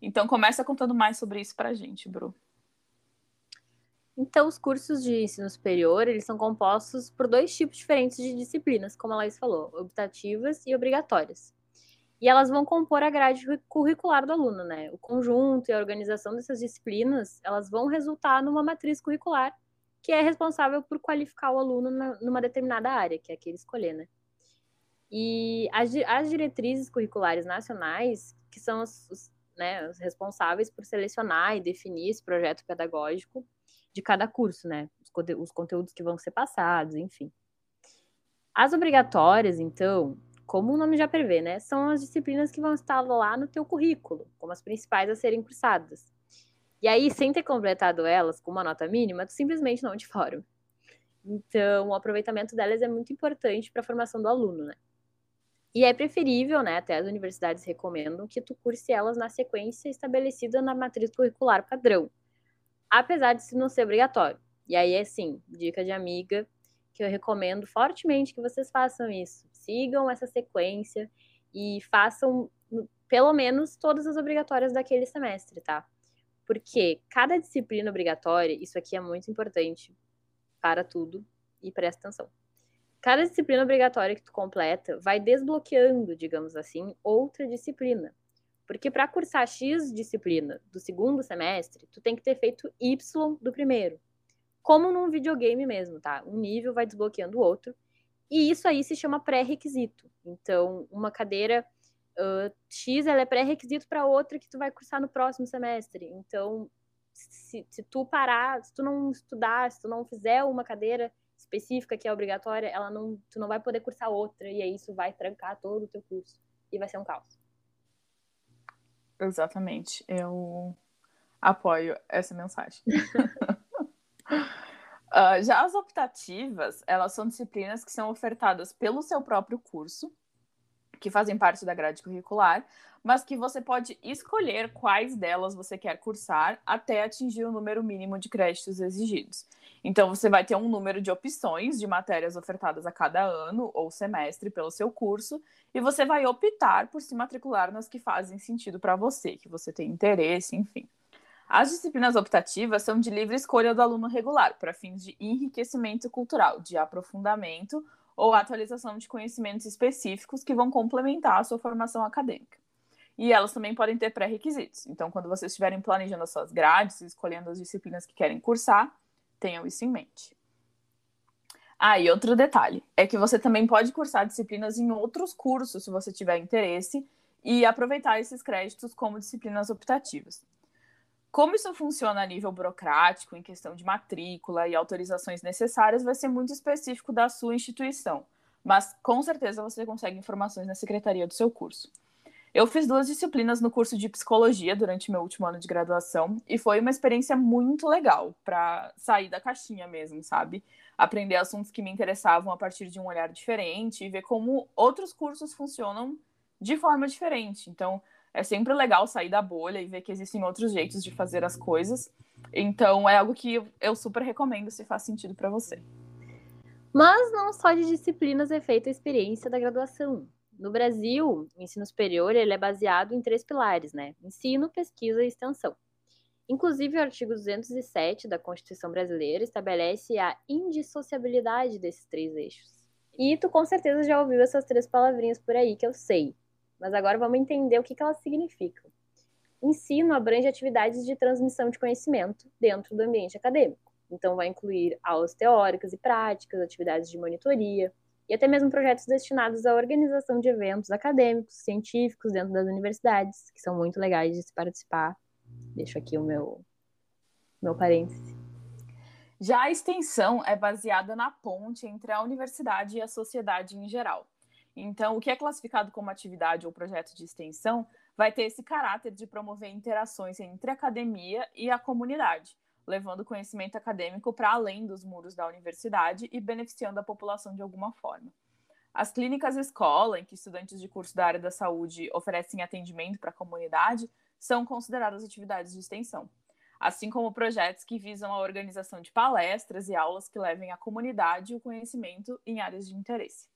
Então, começa contando mais sobre isso para a gente, Bru. Então, os cursos de ensino superior, eles são compostos por dois tipos diferentes de disciplinas, como a Laís falou, optativas e obrigatórias. E elas vão compor a grade curricular do aluno, né? O conjunto e a organização dessas disciplinas, elas vão resultar numa matriz curricular que é responsável por qualificar o aluno numa determinada área, que é a que ele escolher, né? E as, as diretrizes curriculares nacionais, que são os, os, né, os responsáveis por selecionar e definir esse projeto pedagógico de cada curso, né? Os, os conteúdos que vão ser passados, enfim. As obrigatórias, então, como o nome já prevê, né? São as disciplinas que vão estar lá no teu currículo, como as principais a serem cursadas. E aí, sem ter completado elas com uma nota mínima, tu simplesmente não te forma. Então, o aproveitamento delas é muito importante para a formação do aluno, né? E é preferível, né, até as universidades recomendam que tu curse elas na sequência estabelecida na matriz curricular padrão, apesar de isso não ser obrigatório. E aí, assim, dica de amiga, que eu recomendo fortemente que vocês façam isso. Sigam essa sequência e façam pelo menos todas as obrigatórias daquele semestre, tá? Porque cada disciplina obrigatória, isso aqui é muito importante para tudo e presta atenção. Cada disciplina obrigatória que tu completa vai desbloqueando, digamos assim, outra disciplina. Porque para cursar X disciplina do segundo semestre, tu tem que ter feito Y do primeiro. Como num videogame mesmo, tá? Um nível vai desbloqueando o outro. E isso aí se chama pré-requisito. Então, uma cadeira uh, X ela é pré-requisito para outra que tu vai cursar no próximo semestre. Então, se, se tu parar, se tu não estudar, se tu não fizer uma cadeira específica que é obrigatória, ela não, tu não vai poder cursar outra, e aí isso vai trancar todo o teu curso. E vai ser um caos. Exatamente. Eu apoio essa mensagem. uh, já as optativas, elas são disciplinas que são ofertadas pelo seu próprio curso, que fazem parte da grade curricular, mas que você pode escolher quais delas você quer cursar até atingir o número mínimo de créditos exigidos. Então, você vai ter um número de opções de matérias ofertadas a cada ano ou semestre pelo seu curso, e você vai optar por se matricular nas que fazem sentido para você, que você tem interesse, enfim. As disciplinas optativas são de livre escolha do aluno regular, para fins de enriquecimento cultural, de aprofundamento ou atualização de conhecimentos específicos que vão complementar a sua formação acadêmica. E elas também podem ter pré-requisitos. Então, quando vocês estiverem planejando as suas grades, escolhendo as disciplinas que querem cursar, Tenham isso em mente. Ah, e outro detalhe é que você também pode cursar disciplinas em outros cursos, se você tiver interesse, e aproveitar esses créditos como disciplinas optativas. Como isso funciona a nível burocrático, em questão de matrícula e autorizações necessárias, vai ser muito específico da sua instituição, mas com certeza você consegue informações na secretaria do seu curso. Eu fiz duas disciplinas no curso de psicologia durante meu último ano de graduação e foi uma experiência muito legal para sair da caixinha mesmo, sabe? Aprender assuntos que me interessavam a partir de um olhar diferente e ver como outros cursos funcionam de forma diferente. Então, é sempre legal sair da bolha e ver que existem outros jeitos de fazer as coisas. Então, é algo que eu super recomendo se faz sentido para você. Mas não só de disciplinas é feita a experiência da graduação. No Brasil, o ensino superior ele é baseado em três pilares, né? Ensino, pesquisa e extensão. Inclusive, o artigo 207 da Constituição Brasileira estabelece a indissociabilidade desses três eixos. E tu com certeza já ouviu essas três palavrinhas por aí que eu sei, mas agora vamos entender o que, que elas significam. Ensino abrange atividades de transmissão de conhecimento dentro do ambiente acadêmico. Então, vai incluir aulas teóricas e práticas, atividades de monitoria, e até mesmo projetos destinados à organização de eventos acadêmicos, científicos dentro das universidades, que são muito legais de se participar. Deixo aqui o meu, meu parêntese. Já a extensão é baseada na ponte entre a universidade e a sociedade em geral. Então, o que é classificado como atividade ou projeto de extensão vai ter esse caráter de promover interações entre a academia e a comunidade, levando conhecimento acadêmico para além dos muros da universidade e beneficiando a população de alguma forma. As clínicas escola, em que estudantes de curso da área da saúde oferecem atendimento para a comunidade, são consideradas atividades de extensão, assim como projetos que visam a organização de palestras e aulas que levem à comunidade o conhecimento em áreas de interesse.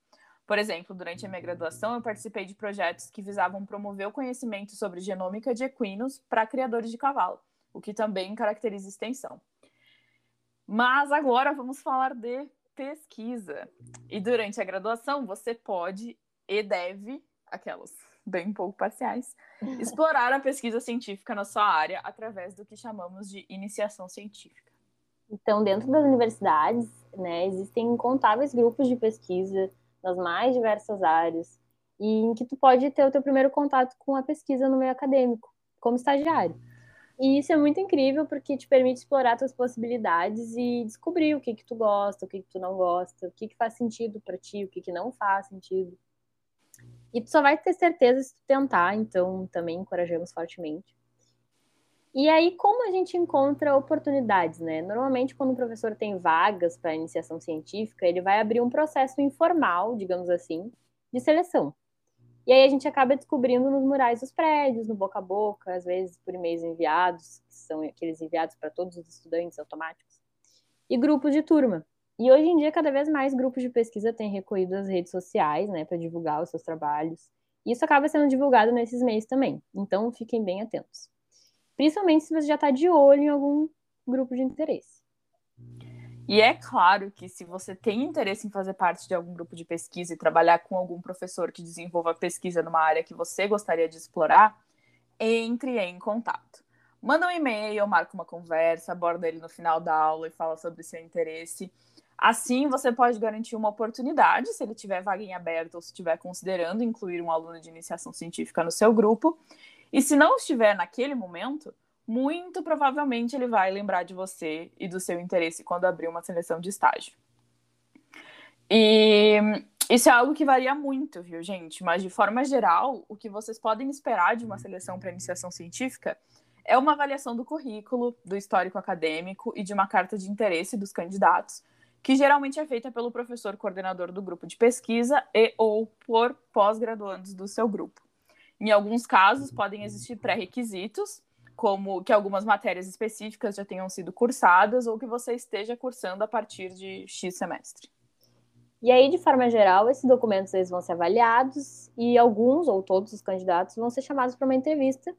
Por exemplo, durante a minha graduação, eu participei de projetos que visavam promover o conhecimento sobre genômica de equinos para criadores de cavalo, o que também caracteriza extensão. Mas agora vamos falar de pesquisa. E durante a graduação, você pode e deve, aquelas bem pouco parciais, explorar a pesquisa científica na sua área através do que chamamos de iniciação científica. Então, dentro das universidades, né, existem incontáveis grupos de pesquisa nas mais diversas áreas, e em que tu pode ter o teu primeiro contato com a pesquisa no meio acadêmico, como estagiário. E isso é muito incrível porque te permite explorar tuas possibilidades e descobrir o que que tu gosta, o que que tu não gosta, o que que faz sentido para ti, o que que não faz sentido. E tu só vai ter certeza se tu tentar, então também encorajamos fortemente. E aí, como a gente encontra oportunidades, né? Normalmente, quando o professor tem vagas para iniciação científica, ele vai abrir um processo informal, digamos assim, de seleção. E aí a gente acaba descobrindo nos murais dos prédios, no boca a boca, às vezes por e-mails enviados, que são aqueles enviados para todos os estudantes automáticos, e grupos de turma. E hoje em dia, cada vez mais grupos de pesquisa têm recorrido às redes sociais, né, para divulgar os seus trabalhos. Isso acaba sendo divulgado nesses meios também. Então, fiquem bem atentos. Principalmente se você já está de olho em algum grupo de interesse. E é claro que se você tem interesse em fazer parte de algum grupo de pesquisa e trabalhar com algum professor que desenvolva pesquisa numa área que você gostaria de explorar, entre em contato. Manda um e-mail, marca uma conversa, aborda ele no final da aula e fala sobre seu interesse. Assim, você pode garantir uma oportunidade, se ele tiver vaga em aberto ou se estiver considerando incluir um aluno de iniciação científica no seu grupo. E se não estiver naquele momento, muito provavelmente ele vai lembrar de você e do seu interesse quando abrir uma seleção de estágio. E isso é algo que varia muito, viu, gente? Mas de forma geral, o que vocês podem esperar de uma seleção para iniciação científica é uma avaliação do currículo, do histórico acadêmico e de uma carta de interesse dos candidatos, que geralmente é feita pelo professor coordenador do grupo de pesquisa e ou por pós-graduandos do seu grupo. Em alguns casos, podem existir pré-requisitos, como que algumas matérias específicas já tenham sido cursadas ou que você esteja cursando a partir de X semestre. E aí, de forma geral, esses documentos eles vão ser avaliados e alguns ou todos os candidatos vão ser chamados para uma entrevista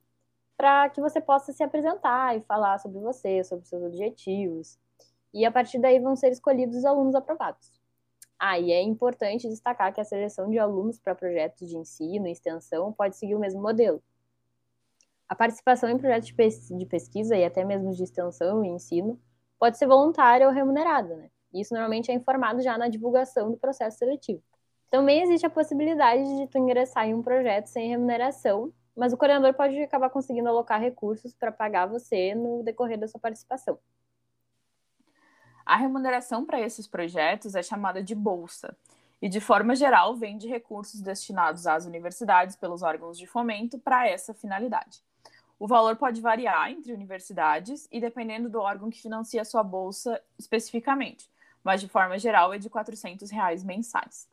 para que você possa se apresentar e falar sobre você, sobre seus objetivos. E a partir daí vão ser escolhidos os alunos aprovados. Ah, e é importante destacar que a seleção de alunos para projetos de ensino e extensão pode seguir o mesmo modelo. A participação em projetos de pesquisa e até mesmo de extensão e ensino pode ser voluntária ou remunerada, né? Isso normalmente é informado já na divulgação do processo seletivo. Também existe a possibilidade de tu ingressar em um projeto sem remuneração, mas o coordenador pode acabar conseguindo alocar recursos para pagar você no decorrer da sua participação. A remuneração para esses projetos é chamada de bolsa e, de forma geral, vem de recursos destinados às universidades pelos órgãos de fomento para essa finalidade. O valor pode variar entre universidades e dependendo do órgão que financia sua bolsa especificamente, mas de forma geral é de 400 reais mensais.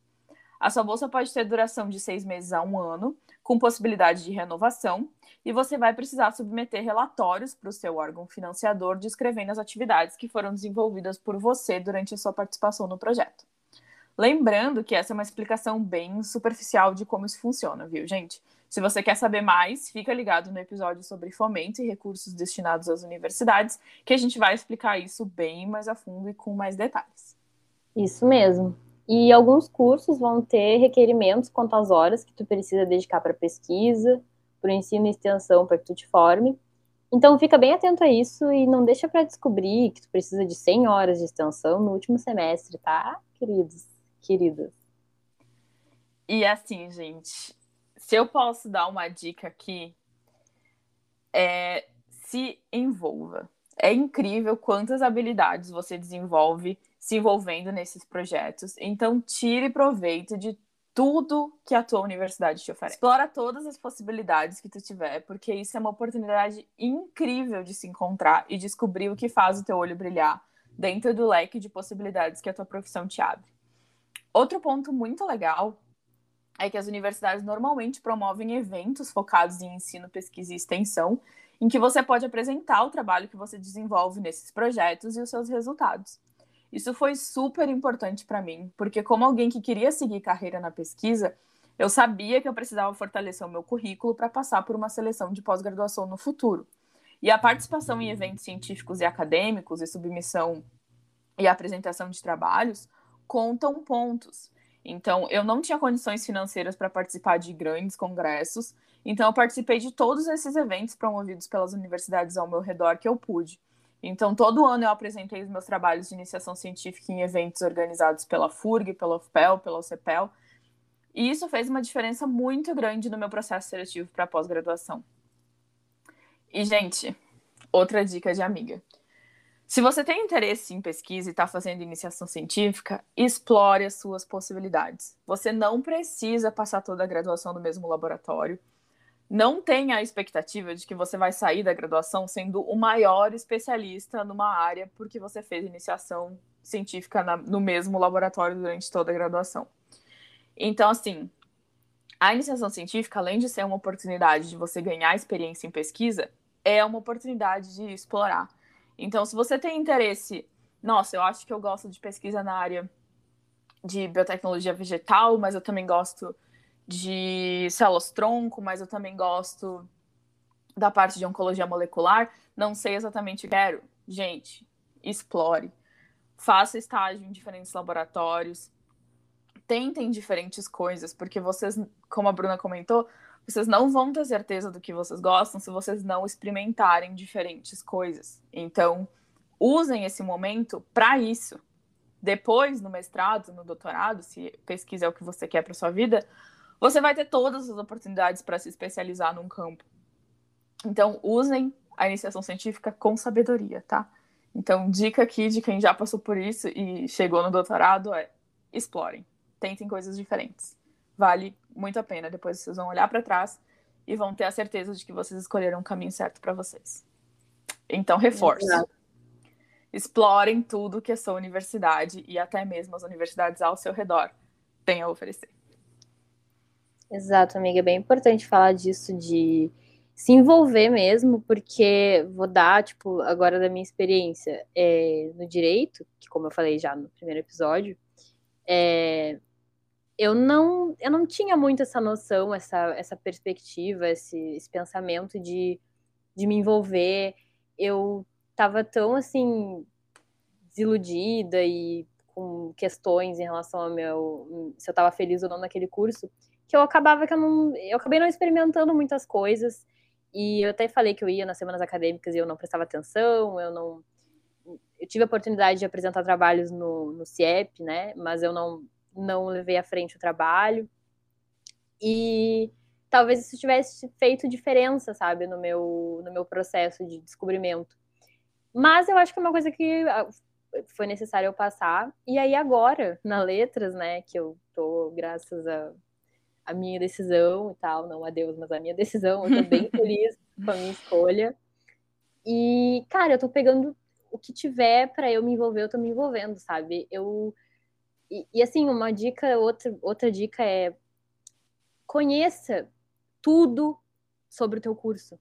A sua bolsa pode ter duração de seis meses a um ano, com possibilidade de renovação, e você vai precisar submeter relatórios para o seu órgão financiador descrevendo as atividades que foram desenvolvidas por você durante a sua participação no projeto. Lembrando que essa é uma explicação bem superficial de como isso funciona, viu, gente? Se você quer saber mais, fica ligado no episódio sobre fomento e recursos destinados às universidades, que a gente vai explicar isso bem mais a fundo e com mais detalhes. Isso mesmo. E alguns cursos vão ter requerimentos quanto às horas que tu precisa dedicar para pesquisa, para o ensino e extensão para que tu te forme. Então fica bem atento a isso e não deixa para descobrir que tu precisa de 100 horas de extensão no último semestre, tá, queridos? queridas. E assim, gente, se eu posso dar uma dica aqui, é se envolva. É incrível quantas habilidades você desenvolve se envolvendo nesses projetos. Então, tire proveito de tudo que a tua universidade te oferece. Explora todas as possibilidades que tu tiver, porque isso é uma oportunidade incrível de se encontrar e descobrir o que faz o teu olho brilhar dentro do leque de possibilidades que a tua profissão te abre. Outro ponto muito legal é que as universidades normalmente promovem eventos focados em ensino, pesquisa e extensão, em que você pode apresentar o trabalho que você desenvolve nesses projetos e os seus resultados. Isso foi super importante para mim, porque como alguém que queria seguir carreira na pesquisa, eu sabia que eu precisava fortalecer o meu currículo para passar por uma seleção de pós-graduação no futuro. E a participação em eventos científicos e acadêmicos e submissão e apresentação de trabalhos contam pontos. Então, eu não tinha condições financeiras para participar de grandes congressos, então eu participei de todos esses eventos promovidos pelas universidades ao meu redor que eu pude. Então, todo ano eu apresentei os meus trabalhos de iniciação científica em eventos organizados pela FURG, pela UFPEL, pela UCPEL, e isso fez uma diferença muito grande no meu processo seletivo para pós-graduação. E, gente, outra dica de amiga. Se você tem interesse em pesquisa e está fazendo iniciação científica, explore as suas possibilidades. Você não precisa passar toda a graduação no mesmo laboratório. Não tenha a expectativa de que você vai sair da graduação sendo o maior especialista numa área porque você fez iniciação científica na, no mesmo laboratório durante toda a graduação. Então, assim, a iniciação científica, além de ser uma oportunidade de você ganhar experiência em pesquisa, é uma oportunidade de explorar. Então, se você tem interesse, nossa, eu acho que eu gosto de pesquisa na área de biotecnologia vegetal, mas eu também gosto de células-tronco, mas eu também gosto da parte de oncologia molecular, não sei exatamente o que quero. Gente, explore. Faça estágio em diferentes laboratórios. Tentem diferentes coisas, porque vocês, como a Bruna comentou, vocês não vão ter certeza do que vocês gostam se vocês não experimentarem diferentes coisas. Então, usem esse momento para isso. Depois, no mestrado, no doutorado, se pesquisa é o que você quer para sua vida, você vai ter todas as oportunidades para se especializar num campo. Então, usem a iniciação científica com sabedoria, tá? Então, dica aqui de quem já passou por isso e chegou no doutorado é: explorem, tentem coisas diferentes vale muito a pena. Depois vocês vão olhar para trás e vão ter a certeza de que vocês escolheram o caminho certo para vocês. Então, reforço. Explorem tudo que a sua universidade e até mesmo as universidades ao seu redor têm a oferecer. Exato, amiga. É bem importante falar disso, de se envolver mesmo, porque vou dar, tipo, agora da minha experiência é, no direito, que como eu falei já no primeiro episódio, é, eu não, eu não tinha muito essa noção, essa, essa perspectiva, esse, esse pensamento de, de me envolver. Eu estava tão assim desiludida e com questões em relação ao meu se eu estava feliz ou não naquele curso, que eu acabava que eu não, eu acabei não experimentando muitas coisas. E eu até falei que eu ia nas semanas acadêmicas e eu não prestava atenção, eu não eu tive a oportunidade de apresentar trabalhos no, no CIEP, né? Mas eu não não levei à frente o trabalho. E talvez isso tivesse feito diferença, sabe, no meu, no meu processo de descobrimento. Mas eu acho que é uma coisa que ah, foi necessário eu passar. E aí agora, na letras, né, que eu tô, graças a, a minha decisão e tal, não a Deus, mas a minha decisão, eu tô bem feliz com a minha escolha. E, cara, eu tô pegando o que tiver para eu me envolver, eu tô me envolvendo, sabe? Eu e, e, assim, uma dica, outra, outra dica é conheça tudo sobre o teu curso.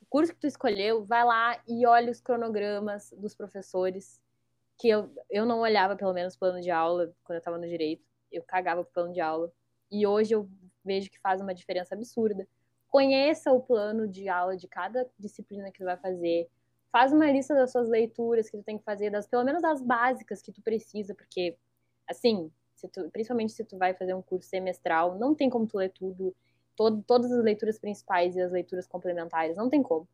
O curso que tu escolheu, vai lá e olha os cronogramas dos professores, que eu, eu não olhava pelo menos plano de aula quando eu estava no direito, eu cagava pro plano de aula. E hoje eu vejo que faz uma diferença absurda. Conheça o plano de aula de cada disciplina que tu vai fazer. Faz uma lista das suas leituras que tu tem que fazer, das, pelo menos das básicas que tu precisa, porque assim, se tu, principalmente se tu vai fazer um curso semestral, não tem como tu ler tudo, todo, todas as leituras principais e as leituras complementares, não tem como.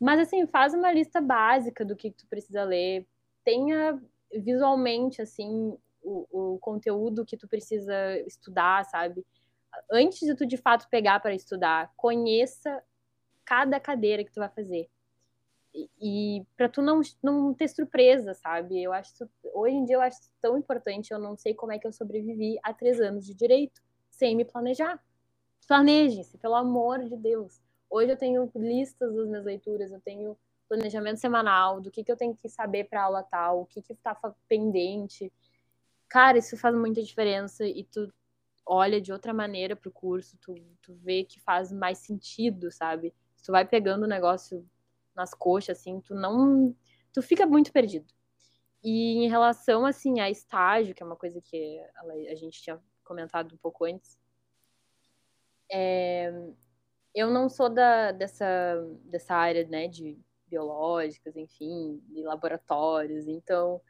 Mas assim, faz uma lista básica do que tu precisa ler, tenha visualmente assim o, o conteúdo que tu precisa estudar, sabe? Antes de tu de fato pegar para estudar, conheça cada cadeira que tu vai fazer e, para tu não, não ter surpresa, sabe? Eu acho hoje em dia eu acho tão importante. Eu não sei como é que eu sobrevivi a três anos de direito sem me planejar. Planejem-se, pelo amor de Deus. Hoje eu tenho listas das minhas leituras, eu tenho planejamento semanal do que, que eu tenho que saber para aula tal, o que está pendente. Cara, isso faz muita diferença e tu olha de outra maneira pro curso, tu, tu vê que faz mais sentido, sabe? Tu vai pegando o negócio nas coxas, assim, tu não. Tu fica muito perdido. E em relação, assim, a estágio, que é uma coisa que a gente tinha comentado um pouco antes, é, eu não sou da, dessa, dessa área, né, de biológicas, enfim, de laboratórios, então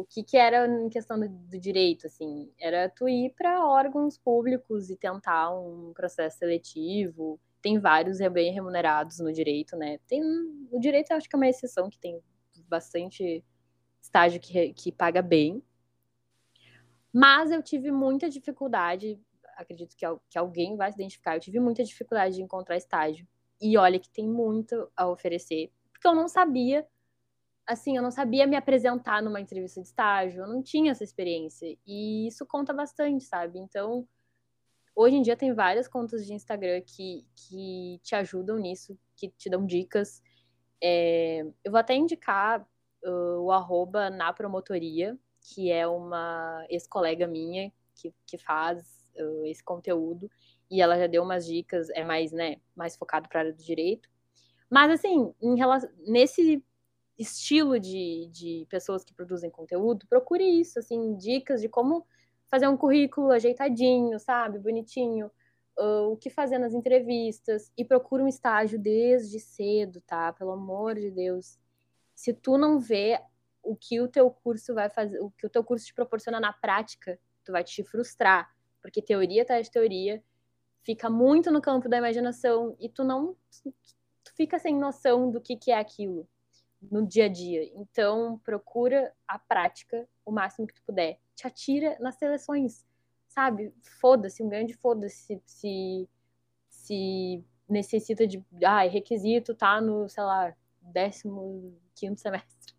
o que, que era em questão do, do direito, assim, era tu ir para órgãos públicos e tentar um processo seletivo, tem vários bem remunerados no direito, né? Tem o direito, acho que é uma exceção que tem bastante estágio que, que paga bem. Mas eu tive muita dificuldade, acredito que, que alguém vai se identificar, eu tive muita dificuldade de encontrar estágio. E olha que tem muito a oferecer, porque eu não sabia, assim, eu não sabia me apresentar numa entrevista de estágio, eu não tinha essa experiência. E isso conta bastante, sabe? Então, Hoje em dia tem várias contas de Instagram que, que te ajudam nisso, que te dão dicas. É, eu vou até indicar uh, o arroba na promotoria, que é uma ex-colega minha que, que faz uh, esse conteúdo e ela já deu umas dicas, é mais, né, mais focado para a área do direito. Mas, assim, em relação, nesse estilo de, de pessoas que produzem conteúdo, procure isso, assim, dicas de como fazer um currículo ajeitadinho, sabe, bonitinho, uh, o que fazer nas entrevistas, e procure um estágio desde cedo, tá? Pelo amor de Deus. Se tu não vê o que o teu curso vai fazer, o que o teu curso te proporciona na prática, tu vai te frustrar, porque teoria tá de teoria, fica muito no campo da imaginação e tu não tu fica sem noção do que, que é aquilo no dia a dia. Então, procura a prática o máximo que tu puder. Te atira nas seleções, sabe? Foda-se, um grande foda-se se, se necessita de. Ah, requisito tá no, sei lá, 15 semestre.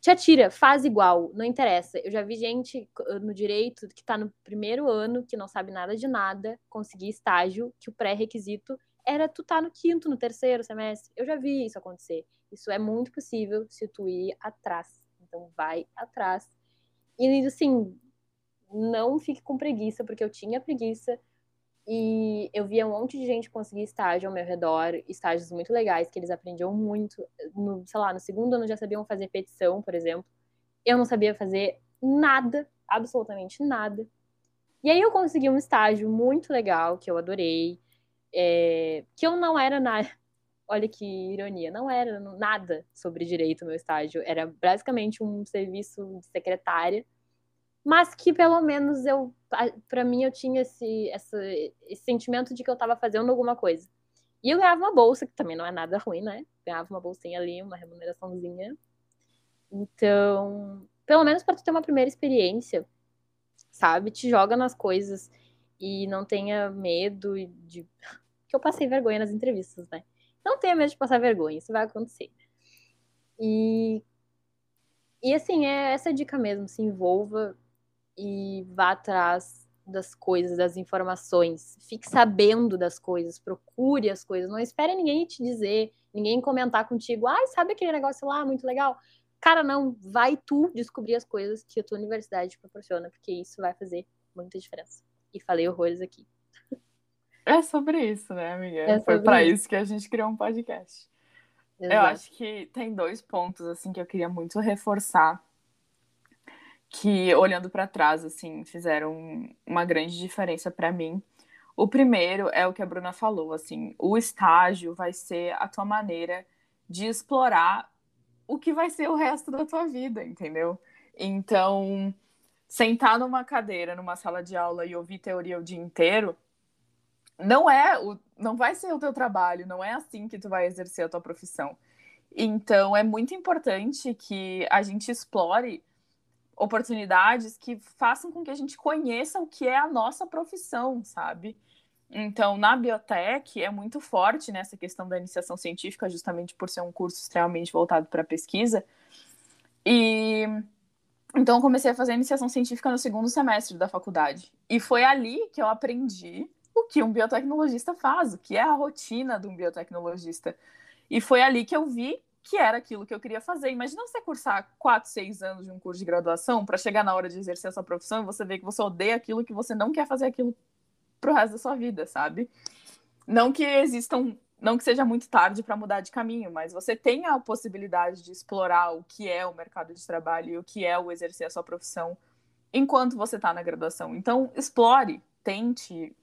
Te atira, faz igual, não interessa. Eu já vi gente no direito que tá no primeiro ano, que não sabe nada de nada, conseguir estágio, que o pré-requisito era tu tá no quinto, no terceiro semestre. Eu já vi isso acontecer. Isso é muito possível se tu ir atrás. Então vai atrás. E assim, não fique com preguiça, porque eu tinha preguiça e eu via um monte de gente conseguir estágio ao meu redor, estágios muito legais, que eles aprendiam muito. No, sei lá, no segundo ano já sabiam fazer petição, por exemplo. Eu não sabia fazer nada, absolutamente nada. E aí eu consegui um estágio muito legal, que eu adorei é, que eu não era na. Olha que ironia, não era nada sobre direito meu estágio, era basicamente um serviço de secretária, mas que pelo menos eu, para mim, eu tinha esse, essa, esse sentimento de que eu estava fazendo alguma coisa. E eu ganhava uma bolsa, que também não é nada ruim, né? Ganhava uma bolsinha ali, uma remuneraçãozinha. Então, pelo menos para tu ter uma primeira experiência, sabe? Te joga nas coisas e não tenha medo de que eu passei vergonha nas entrevistas, né? Não tenha medo de passar vergonha, isso vai acontecer. E, e assim, é essa dica mesmo, se envolva e vá atrás das coisas, das informações. Fique sabendo das coisas, procure as coisas. Não espere ninguém te dizer, ninguém comentar contigo, ai, sabe aquele negócio lá, muito legal? Cara, não, vai tu descobrir as coisas que a tua universidade proporciona, porque isso vai fazer muita diferença. E falei horrores aqui. É sobre isso, né, amiga? É Foi para isso. isso que a gente criou um podcast. Exato. Eu acho que tem dois pontos assim que eu queria muito reforçar que olhando para trás assim fizeram uma grande diferença para mim. O primeiro é o que a Bruna falou, assim, o estágio vai ser a tua maneira de explorar o que vai ser o resto da tua vida, entendeu? Então, sentar numa cadeira, numa sala de aula e ouvir teoria o dia inteiro não é o, não vai ser o teu trabalho, não é assim que tu vai exercer a tua profissão. Então é muito importante que a gente explore oportunidades que façam com que a gente conheça o que é a nossa profissão, sabe? Então, na biotech é muito forte nessa questão da iniciação científica, justamente por ser um curso extremamente voltado para pesquisa. E então comecei a fazer iniciação científica no segundo semestre da faculdade. E foi ali que eu aprendi o que um biotecnologista faz, o que é a rotina de um biotecnologista. E foi ali que eu vi que era aquilo que eu queria fazer. Imagina você cursar quatro, seis anos de um curso de graduação para chegar na hora de exercer essa profissão e você ver que você odeia aquilo que você não quer fazer aquilo pro resto da sua vida, sabe? Não que existam, não que seja muito tarde para mudar de caminho, mas você tem a possibilidade de explorar o que é o mercado de trabalho e o que é o exercer a sua profissão enquanto você está na graduação. Então, explore, tente,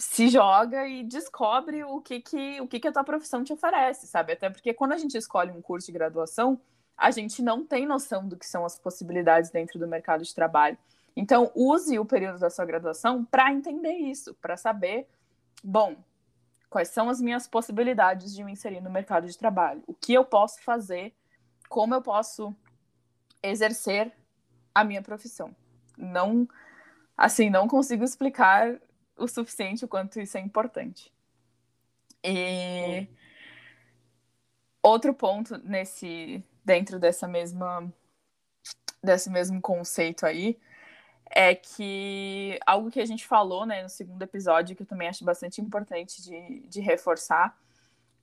se joga e descobre o que, que, o que, que a tua profissão te oferece, sabe? Até porque quando a gente escolhe um curso de graduação, a gente não tem noção do que são as possibilidades dentro do mercado de trabalho. Então, use o período da sua graduação para entender isso, para saber, bom, quais são as minhas possibilidades de me inserir no mercado de trabalho, o que eu posso fazer, como eu posso exercer a minha profissão. Não, assim, não consigo explicar o suficiente o quanto isso é importante. E outro ponto nesse dentro dessa mesma desse mesmo conceito aí é que algo que a gente falou né, no segundo episódio, que eu também acho bastante importante de, de reforçar,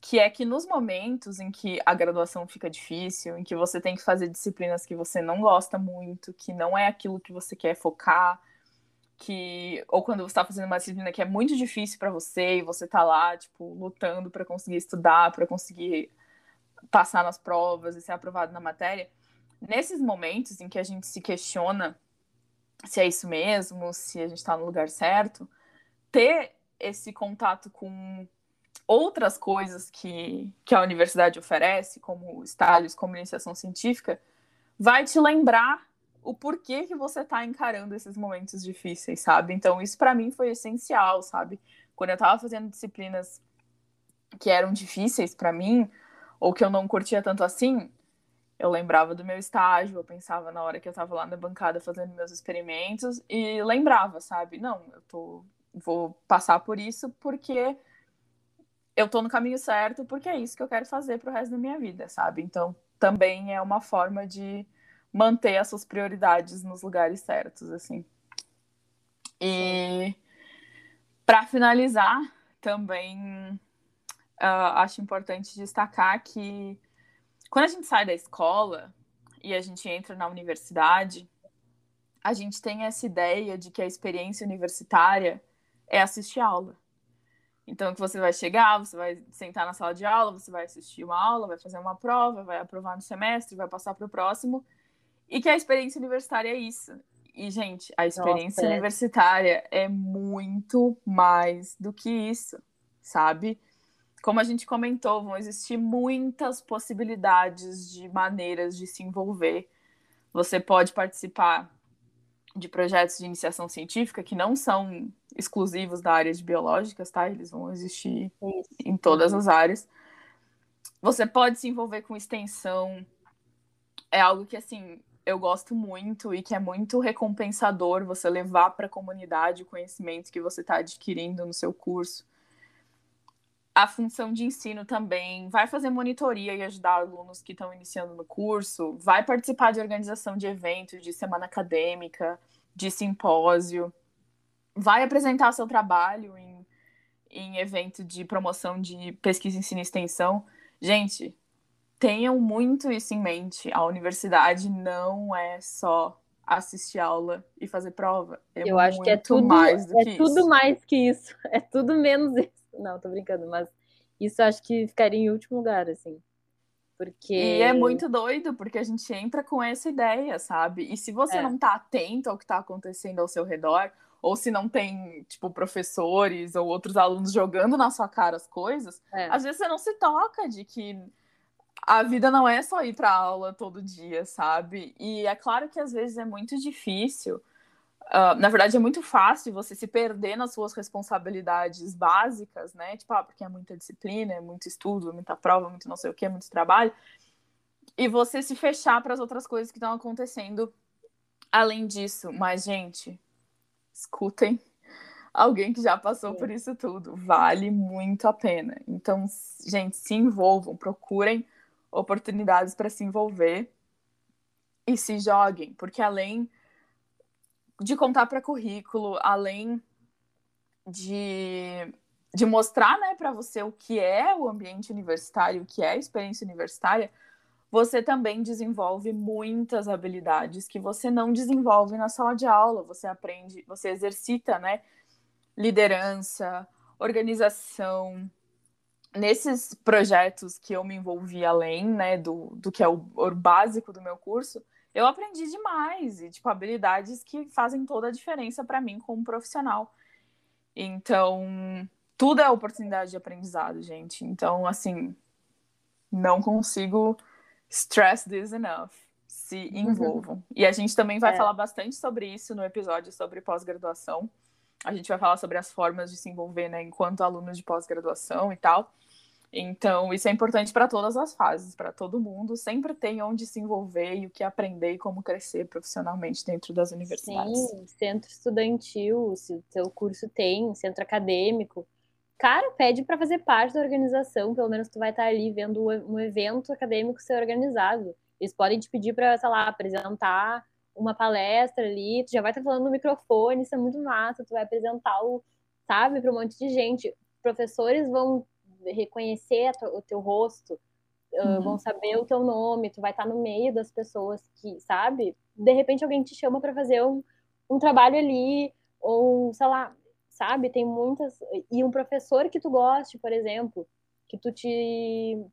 que é que nos momentos em que a graduação fica difícil, em que você tem que fazer disciplinas que você não gosta muito, que não é aquilo que você quer focar, que ou quando você está fazendo uma disciplina que é muito difícil para você e você está lá tipo lutando para conseguir estudar, para conseguir passar nas provas e ser aprovado na matéria, nesses momentos em que a gente se questiona se é isso mesmo, se a gente está no lugar certo, ter esse contato com outras coisas que, que a universidade oferece, como estágios, como iniciação científica, vai te lembrar o porquê que você está encarando esses momentos difíceis, sabe? Então, isso para mim foi essencial, sabe? Quando eu estava fazendo disciplinas que eram difíceis para mim, ou que eu não curtia tanto assim, eu lembrava do meu estágio, eu pensava na hora que eu estava lá na bancada fazendo meus experimentos e lembrava, sabe? Não, eu tô vou passar por isso porque eu tô no caminho certo, porque é isso que eu quero fazer pro resto da minha vida, sabe? Então, também é uma forma de manter as suas prioridades nos lugares certos, assim. E para finalizar, também uh, acho importante destacar que quando a gente sai da escola e a gente entra na universidade, a gente tem essa ideia de que a experiência universitária é assistir aula. Então, que você vai chegar, você vai sentar na sala de aula, você vai assistir uma aula, vai fazer uma prova, vai aprovar no semestre, vai passar para o próximo. E que a experiência universitária é isso. E, gente, a experiência Nossa, é. universitária é muito mais do que isso, sabe? Como a gente comentou, vão existir muitas possibilidades de maneiras de se envolver. Você pode participar de projetos de iniciação científica que não são exclusivos da área de biológicas, tá? Eles vão existir Isso. em todas as áreas. Você pode se envolver com extensão. É algo que, assim, eu gosto muito e que é muito recompensador você levar para a comunidade o conhecimento que você está adquirindo no seu curso. A função de ensino também vai fazer monitoria e ajudar alunos que estão iniciando no curso, vai participar de organização de eventos, de semana acadêmica, de simpósio, vai apresentar seu trabalho em, em evento de promoção de pesquisa, ensino e extensão. Gente, tenham muito isso em mente. A universidade não é só assistir aula e fazer prova. É Eu acho que é tudo mais do é que tudo isso. mais que isso. É tudo menos isso. Não, tô brincando, mas isso acho que ficaria em último lugar, assim. Porque... E é muito doido, porque a gente entra com essa ideia, sabe? E se você é. não tá atento ao que tá acontecendo ao seu redor, ou se não tem, tipo, professores ou outros alunos jogando na sua cara as coisas, é. às vezes você não se toca de que a vida não é só ir para aula todo dia, sabe? E é claro que às vezes é muito difícil. Uh, na verdade, é muito fácil você se perder nas suas responsabilidades básicas, né? Tipo, ah, porque é muita disciplina, é muito estudo, muita prova, muito não sei o que, muito trabalho. E você se fechar para as outras coisas que estão acontecendo além disso. Mas, gente, escutem alguém que já passou por isso tudo. Vale muito a pena. Então, gente, se envolvam, procurem oportunidades para se envolver e se joguem, porque além de contar para currículo, além de, de mostrar né, para você o que é o ambiente universitário, o que é a experiência universitária, você também desenvolve muitas habilidades que você não desenvolve na sala de aula. Você aprende, você exercita, né? Liderança, organização, nesses projetos que eu me envolvi além, né, do, do que é o, o, básico do meu curso, eu aprendi demais e tipo habilidades que fazem toda a diferença para mim como profissional. Então, tudo é oportunidade de aprendizado, gente. Então, assim, não consigo stress this enough. Se uhum. envolvam. Uhum. E a gente também vai é. falar bastante sobre isso no episódio sobre pós-graduação. A gente vai falar sobre as formas de se envolver, né, enquanto alunos de pós-graduação e tal. Então, isso é importante para todas as fases, para todo mundo. Sempre tem onde se envolver e o que aprender e como crescer profissionalmente dentro das universidades. Sim, centro estudantil, se o seu curso tem, centro acadêmico. Cara, pede para fazer parte da organização, pelo menos tu vai estar ali vendo um evento acadêmico ser organizado. Eles podem te pedir para, sei lá, apresentar uma palestra ali, tu já vai estar falando no microfone, isso é muito massa, tu vai apresentar o, sabe, para um monte de gente. Professores vão reconhecer o teu rosto, uhum. uh, vão saber o teu nome, tu vai estar no meio das pessoas que, sabe? De repente alguém te chama para fazer um, um trabalho ali ou sei lá, sabe? Tem muitas e um professor que tu goste, por exemplo, que tu te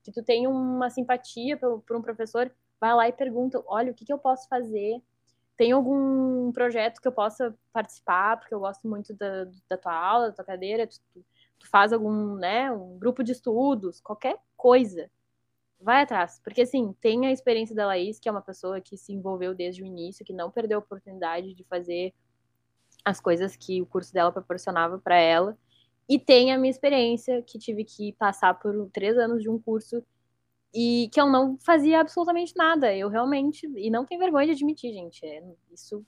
que tu tem uma simpatia por, por um professor, vai lá e pergunta, olha, o que, que eu posso fazer? Tem algum projeto que eu possa participar, porque eu gosto muito da, da tua aula, da tua cadeira, tu, tu faz algum, né, um grupo de estudos, qualquer coisa vai atrás. Porque, assim, tem a experiência da Laís, que é uma pessoa que se envolveu desde o início, que não perdeu a oportunidade de fazer as coisas que o curso dela proporcionava para ela. E tem a minha experiência, que tive que passar por três anos de um curso e que eu não fazia absolutamente nada. Eu realmente, e não tenho vergonha de admitir, gente, é, isso